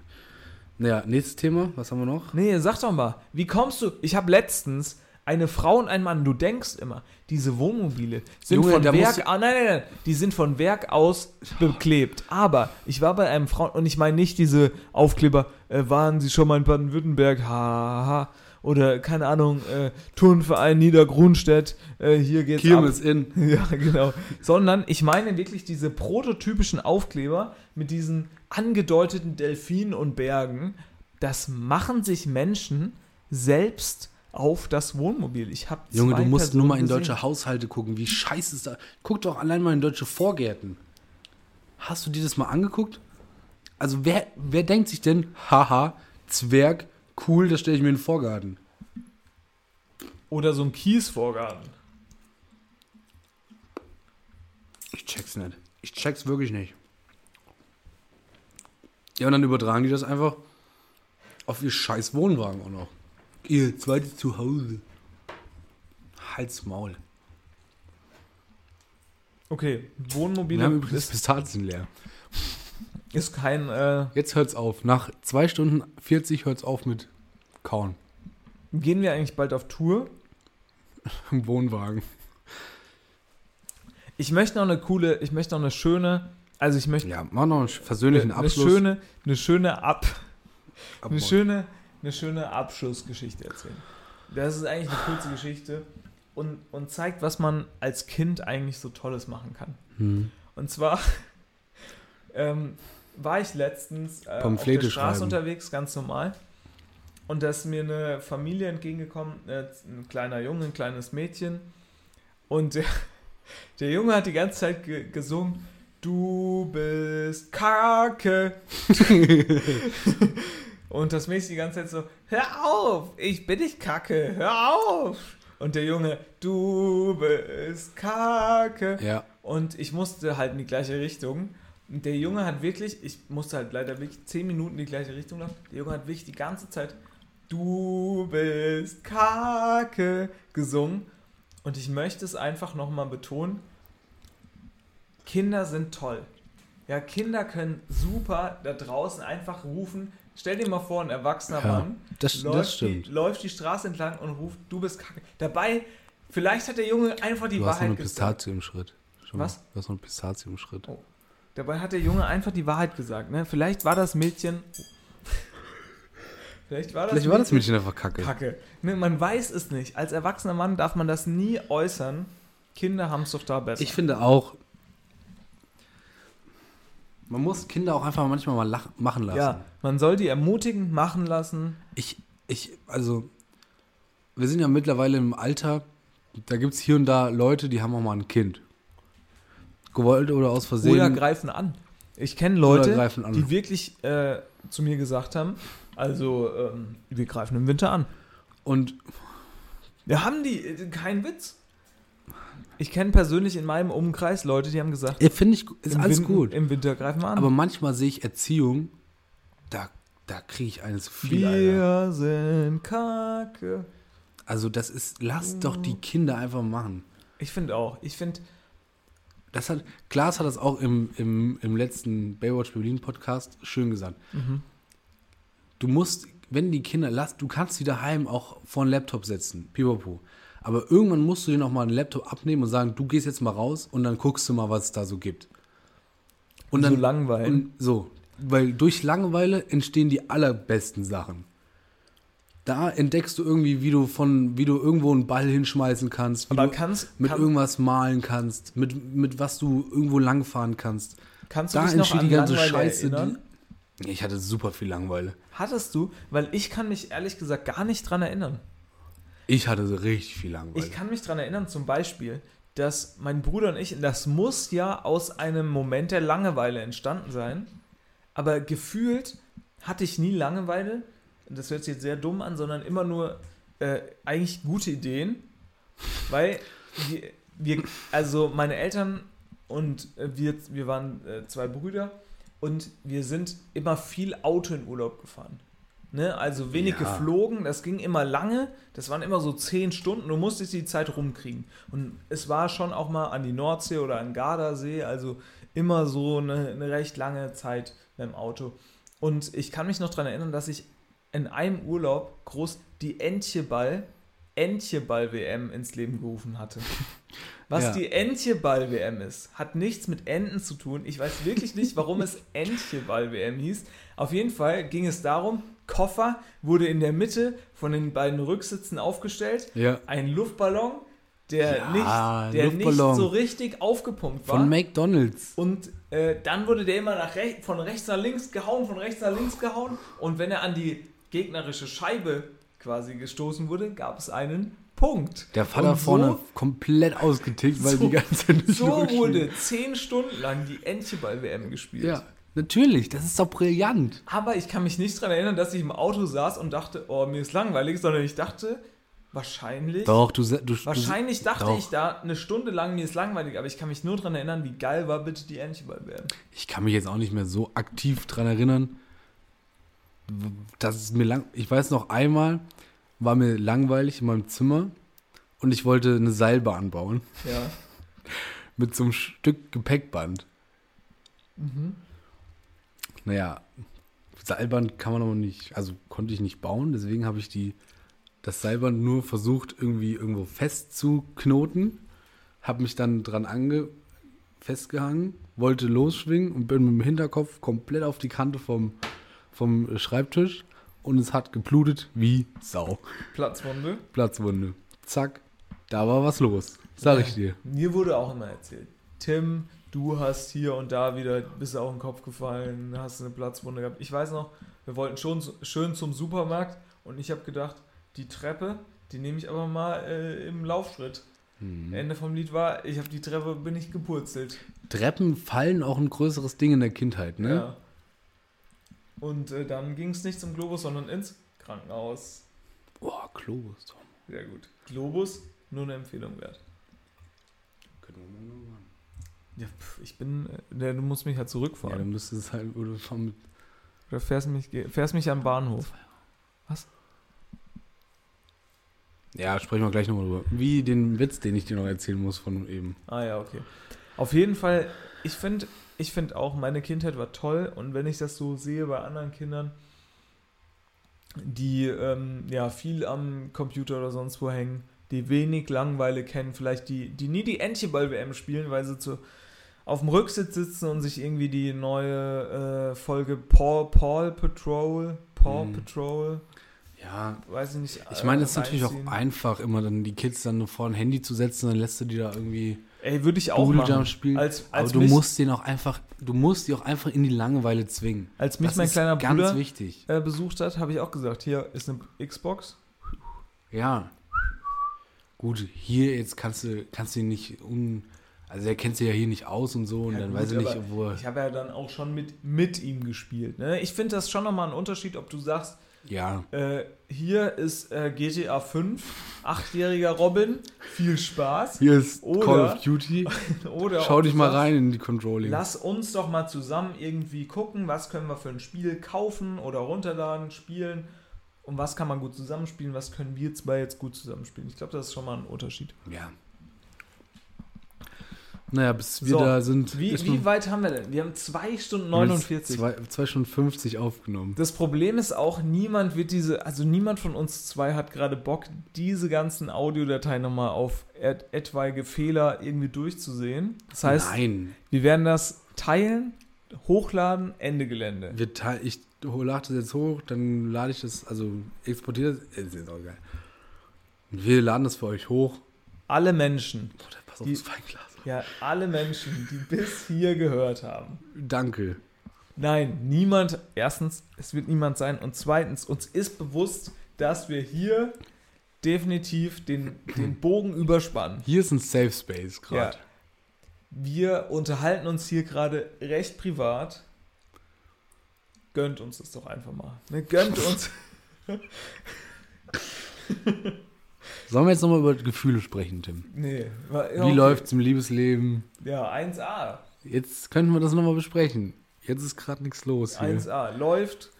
Naja, nächstes Thema, was haben wir noch? Nee, sag doch mal, wie kommst du? Ich habe letztens eine Frau und ein Mann, du denkst immer, diese Wohnmobile sind Junge, von Werk ah, nein, nein, nein, die sind von Werk aus beklebt. Aber ich war bei einem Frauen und ich meine nicht diese Aufkleber, äh, waren Sie schon mal in Baden-Württemberg, haha, oder keine Ahnung, äh, Turnverein Niedergrunstedt, äh, hier geht's ab. Kirmes in. Ja, genau. Sondern ich meine wirklich diese prototypischen Aufkleber mit diesen angedeuteten Delfinen und Bergen. Das machen sich Menschen selbst auf das Wohnmobil. Ich habe Junge, du musst nur mal in deutsche Haushalte gucken, wie scheiße ist da. Guck doch allein mal in deutsche Vorgärten. Hast du dir das mal angeguckt? Also wer, wer denkt sich denn, haha, Zwerg, cool, das stelle ich mir in den Vorgarten. Oder so ein Kiesvorgarten. Ich check's nicht. Ich check's wirklich nicht. Ja, und dann übertragen die das einfach auf ihr scheiß Wohnwagen auch noch. Ihr zweites Zuhause. Halt's Maul. Okay, Wir Wohnmobile haben übrigens ist, Pistazien leer. ist kein. Äh, Jetzt hört's auf. Nach 2 Stunden 40 hört's auf mit Kauen. gehen wir eigentlich bald auf Tour? Im Wohnwagen. Ich möchte noch eine coole, ich möchte noch eine schöne, also ich möchte Ja, mach noch einen versöhnlichen eine Abschluss. schöne, eine schöne Ab, Ab- eine schöne, eine schöne Abschlussgeschichte erzählen. Das ist eigentlich eine kurze Geschichte und, und zeigt, was man als Kind eigentlich so Tolles machen kann. Hm. Und zwar ähm, war ich letztens äh, auf der Straße schreiben. unterwegs, ganz normal. Und da ist mir eine Familie entgegengekommen, äh, ein kleiner Junge, ein kleines Mädchen. Und der, der Junge hat die ganze Zeit ge gesungen, du bist Kacke. Und das Mädchen die ganze Zeit so, hör auf, ich bin nicht Kacke, hör auf. Und der Junge, du bist Kacke. Ja. Und ich musste halt in die gleiche Richtung. Und der Junge hat wirklich, ich musste halt leider wirklich 10 Minuten in die gleiche Richtung laufen. Der Junge hat wirklich die ganze Zeit Du bist Kacke gesungen. Und ich möchte es einfach nochmal betonen. Kinder sind toll. Ja, Kinder können super da draußen einfach rufen. Stell dir mal vor, ein erwachsener Ja, Mann das, läuft, das stimmt. Die, läuft die Straße entlang und ruft, du bist Kacke. Dabei, vielleicht hat der Junge einfach die Du hast noch eine Wahrheit gesagt. Pistazie im Schritt. Mal, Was? Du hast noch eine Pistazie im Schritt. Oh. Dabei hat der Junge einfach die Wahrheit gesagt. Ne? Vielleicht war das Mädchen. Vielleicht war das, Vielleicht war das Mädchen einfach kacke. Kacke. Ne, man weiß es nicht. Als erwachsener Mann darf man das nie äußern. Kinder haben es doch da besser. Ich finde auch, man muss Kinder auch einfach manchmal mal lach machen lassen. ja, man soll die ermutigend machen lassen. Ich, ich, also, wir sind ja mittlerweile im Alter, da gibt es hier und da Leute, die haben auch mal ein Kind. Gewollt oder aus Versehen. Oder greifen an. Ich kenne Leute, die wirklich äh, zu mir gesagt haben, also ähm, wir greifen im Winter an. und Wir haben die, äh, kein Witz. Ich kenne persönlich in meinem Umkreis Leute, die haben gesagt, Ja, Finde ich, ist alles Win- gut. Im Winter greifen wir an. Aber manchmal sehe ich Erziehung, da, da kriege ich eines viel. Alter. wir sind Kacke. Also das ist, lass doch die Kinder einfach machen. Ich finde auch. Ich finde, Das hat, Klaas hat das auch im, im, im letzten Baywatch Berlin Podcast schön gesagt. Mhm. Du musst, wenn die Kinder, lass, du kannst sie daheim auch vor einen Laptop setzen, pipapo. Aber irgendwann musst du dir noch mal einen Laptop abnehmen und sagen, du gehst jetzt mal raus und dann guckst du mal, was es da so gibt. Und So dann langweilen. Und so, weil durch Langeweile entstehen die allerbesten Sachen. Da entdeckst du irgendwie, wie du von, wie du irgendwo einen Ball hinschmeißen kannst, wie aber du kannst, mit kann, irgendwas malen kannst, mit, mit was du irgendwo langfahren kannst. kannst du Da dich noch entsteht an die ganze Langeweile Scheiße. erinnern? Die, ich hatte super viel Langeweile. Hattest du? Weil ich kann mich ehrlich gesagt gar nicht dran erinnern. Ich hatte so richtig viel Langeweile. Ich kann mich daran erinnern, zum Beispiel, dass mein Bruder und ich, das muss ja aus einem Moment der Langeweile entstanden sein, aber gefühlt hatte ich nie Langeweile, das hört sich jetzt sehr dumm an, sondern immer nur äh, eigentlich gute Ideen, weil wir, wir also meine Eltern und äh, wir, wir waren äh, zwei Brüder und wir sind immer viel Auto in Urlaub gefahren. Ne? Also wenig Ja. geflogen, das ging immer lange, das waren immer so zehn Stunden, du musstest die Zeit rumkriegen. Und es war schon auch mal an die Nordsee oder an Gardasee, also immer so eine, eine recht lange Zeit beim Auto. Und ich kann mich noch daran erinnern, dass ich in einem Urlaub groß die Entcheball, Entcheball-WM ins Leben gerufen hatte. Was Ja. die Entcheball-WM ist, hat nichts mit Enten zu tun. Ich weiß wirklich nicht, warum es Entcheball-WM hieß. Auf jeden Fall ging es darum, Koffer wurde in der Mitte von den beiden Rücksitzen aufgestellt. Ja. Ein Luftballon, der, Ja, nicht, der nicht so richtig aufgepumpt war. Von McDonalds. Und äh, dann wurde der immer nach rech von rechts nach links gehauen, von rechts nach links gehauen. Und wenn er an die gegnerische Scheibe quasi gestoßen wurde, gab es einen Punkt. Der Vater Und vorne komplett ausgetickt, weil so- die ganze Zeit nicht So wurde zehn Stunden lang die Entcheball-WM gespielt. Ja, natürlich. Das ist doch brillant. Aber ich kann mich nicht daran erinnern, dass ich im Auto saß und dachte, oh, mir ist langweilig, sondern ich dachte, wahrscheinlich. Doch, du, du Wahrscheinlich dachte doch. ich da eine Stunde lang, mir ist langweilig, aber ich kann mich nur daran erinnern, wie geil war bitte die Entcheball-WM. Ich kann mich jetzt auch nicht mehr so aktiv dran erinnern, dass es mir lang. Ich weiß noch einmal war mir langweilig in meinem Zimmer und ich wollte eine Seilbahn bauen Ja. mit so einem Stück Gepäckband. Mhm. Naja, Seilband kann man aber nicht, also konnte ich nicht bauen, deswegen habe ich die das Seilband nur versucht irgendwie irgendwo festzuknoten, habe mich dann dran ange festgehangen, wollte losschwingen und bin mit dem Hinterkopf komplett auf die Kante vom, vom Schreibtisch und es hat geblutet wie Sau. Platzwunde. Platzwunde. Zack, da war was los. Sag ich dir. Mir wurde auch immer erzählt, Tim, du hast hier und da wieder, bist du auf den Kopf gefallen, hast eine Platzwunde gehabt. Ich weiß noch, wir wollten schon schön zum Supermarkt und ich habe gedacht, die Treppe, die nehme ich aber mal äh, im Laufschritt. Mhm. Ende vom Lied war, ich habe die Treppe, bin ich gepurzelt. Treppen fallen auch ein größeres Ding in der Kindheit, ne? Ja. Und äh, dann ging es nicht zum Globus, sondern ins Krankenhaus. Boah, Globus. Sehr gut. Globus, nur eine Empfehlung wert. Ja, ich bin, äh, der, du musst mich halt Ja, zurückfahren. dann müsste es halt, oder fahren mit Oder fährst mich, fährst mich am Bahnhof. Ja, sprechen wir gleich nochmal drüber. Wie den Witz, den ich dir noch erzählen muss von eben. Ah ja, okay. Auf jeden Fall, ich finde ich find auch, meine Kindheit war toll und wenn ich das so sehe bei anderen Kindern, die ähm, ja viel am Computer oder sonst wo hängen, die wenig Langeweile kennen, vielleicht die, die nie die Entcheball-WM spielen, weil sie zu, auf dem Rücksitz sitzen und sich irgendwie die neue äh, Folge Paw, Paw Patrol, Paw Mhm. Patrol, Ja, weiß ich nicht. ich meine, es ist äh, natürlich auch einfach, immer dann die Kids dann vor ein Handy zu setzen, dann lässt du die da irgendwie Ey, würde ich auch Doodle machen. Jump spielen. Als, Aber als du mich, musst den auch einfach, du musst die auch einfach in die Langeweile zwingen. als mich das mein ist kleiner Bruder äh, besucht hat, habe ich auch gesagt, hier ist eine Xbox. Ja. Gut, hier jetzt kannst du, kannst du ihn nicht un, also er kennt sich ja hier nicht aus und so und Ja, dann gut, weiß er nicht, wo er. Ich habe ja dann auch schon mit, mit ihm gespielt. Ne? Ich finde das schon nochmal ein Unterschied, ob du sagst, Ja. Äh, hier ist äh, GTA 5, achtjähriger Robin, viel Spaß. Hier ist Oder- Call of Duty. Oder Schau dich mal sagst, rein in die Controlling. Lass uns doch mal zusammen irgendwie gucken, was können wir für ein Spiel kaufen oder runterladen, spielen und was kann man gut zusammenspielen, was können wir zwei jetzt gut zusammenspielen. Ich glaube, das ist schon mal ein Unterschied. Ja. Naja, bis wir So, da sind. Wie, wie weit haben wir denn? Wir haben 2 Stunden wir haben 49. Zwei, zwei Stunden 50 aufgenommen. Das Problem ist auch, niemand wird diese, also niemand von uns zwei hat gerade Bock, diese ganzen Audiodateien nochmal auf et etwaige Fehler irgendwie durchzusehen. Das heißt, Nein. wir werden das teilen, hochladen, Ende Gelände. Wir teil, ich lade das jetzt hoch, dann lade ich das, also exportiere das. Ist jetzt auch geil. Und wir laden das für euch hoch. Alle Menschen, Boah, der passt auf Die- das Weinglas. Ja, alle Menschen, die bis hier gehört haben. Danke. Nein, niemand, erstens, es wird niemand sein und zweitens, uns ist bewusst, dass wir hier definitiv den, den Bogen überspannen. Hier ist ein Safe Space gerade. Ja. Wir unterhalten uns hier gerade recht privat. Gönnt uns das doch einfach mal. Ne, gönnt uns. Sollen wir jetzt nochmal über Gefühle sprechen, Tim? Nee. war- Wie okay. läuft's im Liebesleben? Ja, 1A. Jetzt könnten wir das nochmal besprechen. Jetzt ist gerade nichts los hier. 1A. Läuft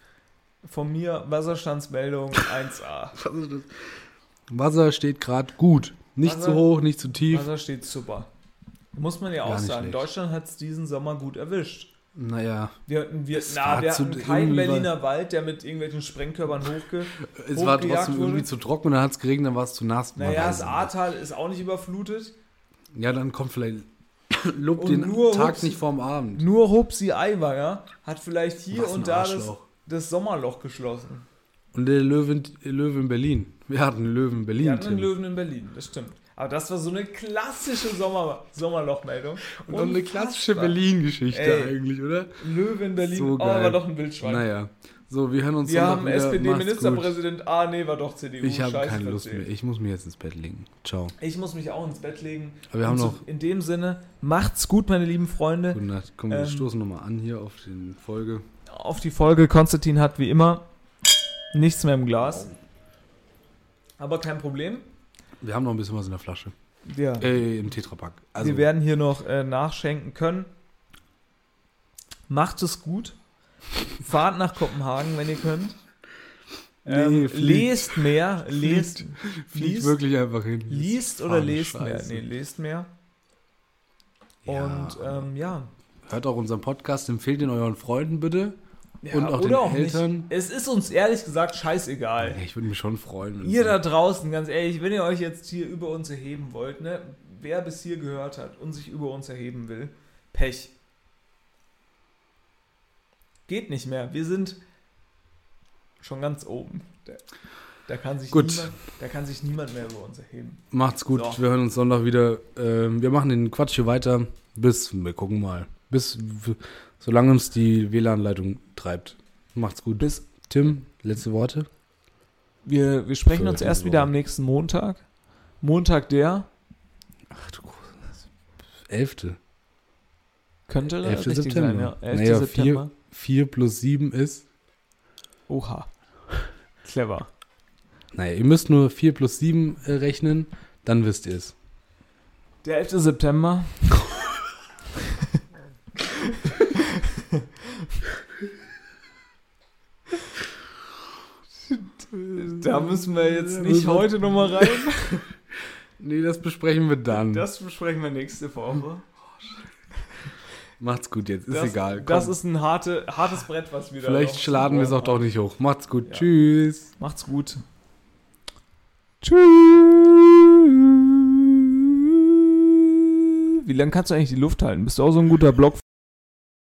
von mir Wasserstandsmeldung 1A. Was ist das? Wasser steht gerade gut. Nicht Wasser- zu hoch, nicht zu tief. Wasser steht super. Muss man ja Gar auch sagen. schlecht. Deutschland hat es diesen Sommer gut erwischt. Naja, Wir hatten, wir, Es na, war wir hatten keinen Berliner Wald, der mit irgendwelchen Sprengkörpern hochge... es war trotzdem wurde. irgendwie zu trocken und dann hat es geregnet, dann war es zu nass. Naja, das. Ahrtal ist auch nicht überflutet. Ja, dann kommt vielleicht. Lob den nur Tag Hupsi- nicht vorm Abend. Nur Hupsi Aiwanger hat vielleicht hier und da das, das Sommerloch geschlossen. Und der Löwen, Löwe in Berlin. Wir hatten einen Löwen in Berlin. Wir hatten einen Tim. Löwen in Berlin, das stimmt. Aber das war so eine klassische Sommer Sommerlochmeldung. Und auch eine klassische. Berlin-Geschichte eigentlich, oder? Löwe in Berlin, So oh, geil. war doch ein Wildschwein. Naja. So, wir hören uns Wir haben SPD-Ministerpräsident, ah nee, war doch CDU. Ich habe keine Lust mehr. Ich muss mich jetzt ins Bett legen. Ciao. Ich muss mich auch ins Bett legen. Aber wir haben noch. in dem Sinne, macht's gut, meine lieben Freunde. Gute Nacht. Komm, wir Ähm, stoßen nochmal an hier auf die Folge. Auf die Folge. Konstantin hat wie immer nichts mehr im Glas. Aber kein Problem. Wir haben noch ein bisschen was in der Flasche. Ja. Äh, im Tetrapack. Also, Wir werden hier noch äh, nachschenken können. Macht es gut. Fahrt nach Kopenhagen, wenn ihr könnt. Ähm, Nee, fliegt. lest mehr. Lest, fliegt liest, wirklich einfach hin. liest oder lest mehr. Scheiße. Nee, lest mehr. Ja. Und ähm, ja. Hört auch unseren Podcast, empfehlt ihn euren Freunden bitte. Ja. Und auch oder den auch Eltern. Nicht. Es ist uns ehrlich gesagt scheißegal. Ich würde mich schon freuen. Ihr es- da draußen, ganz ehrlich, wenn ihr euch jetzt hier über uns erheben wollt, ne, wer bis hier gehört hat und sich über uns erheben will, Pech. Geht nicht mehr. Wir sind schon ganz oben. Da, da, kann, sich Gut. Niemand, da kann sich niemand mehr über uns erheben. Macht's gut. So. Wir hören uns Sonntag wieder. Ähm, wir machen den Quatsch hier weiter. Bis, wir gucken mal. Bis, solange uns die WLAN-Leitung treibt. Macht's gut. Bis Tim, letzte Worte? wir, wir sprechen Für uns erst wieder Woche. am nächsten Montag. Montag der Ach du großes. Elfte. könnte 11. richtig September. sein, ja. 11. Naja, September. 4 plus 7 ist. Oha. Clever. Naja, ihr müsst nur 4 plus 7 äh, rechnen, dann wisst ihr es. Der 11. September. da müssen wir jetzt nicht heute nochmal rein. Nee, das besprechen wir dann. Das besprechen wir nächste Woche. Macht's gut jetzt, ist das, egal. Das Komm. ist ein harte, hartes Brett, was wir da Vielleicht zu schlagen wir es auch doch nicht hoch. Macht's gut. Ja. Tschüss. Macht's gut. Tschüss. Wie lange kannst du eigentlich die Luft halten? Bist du auch so ein guter Block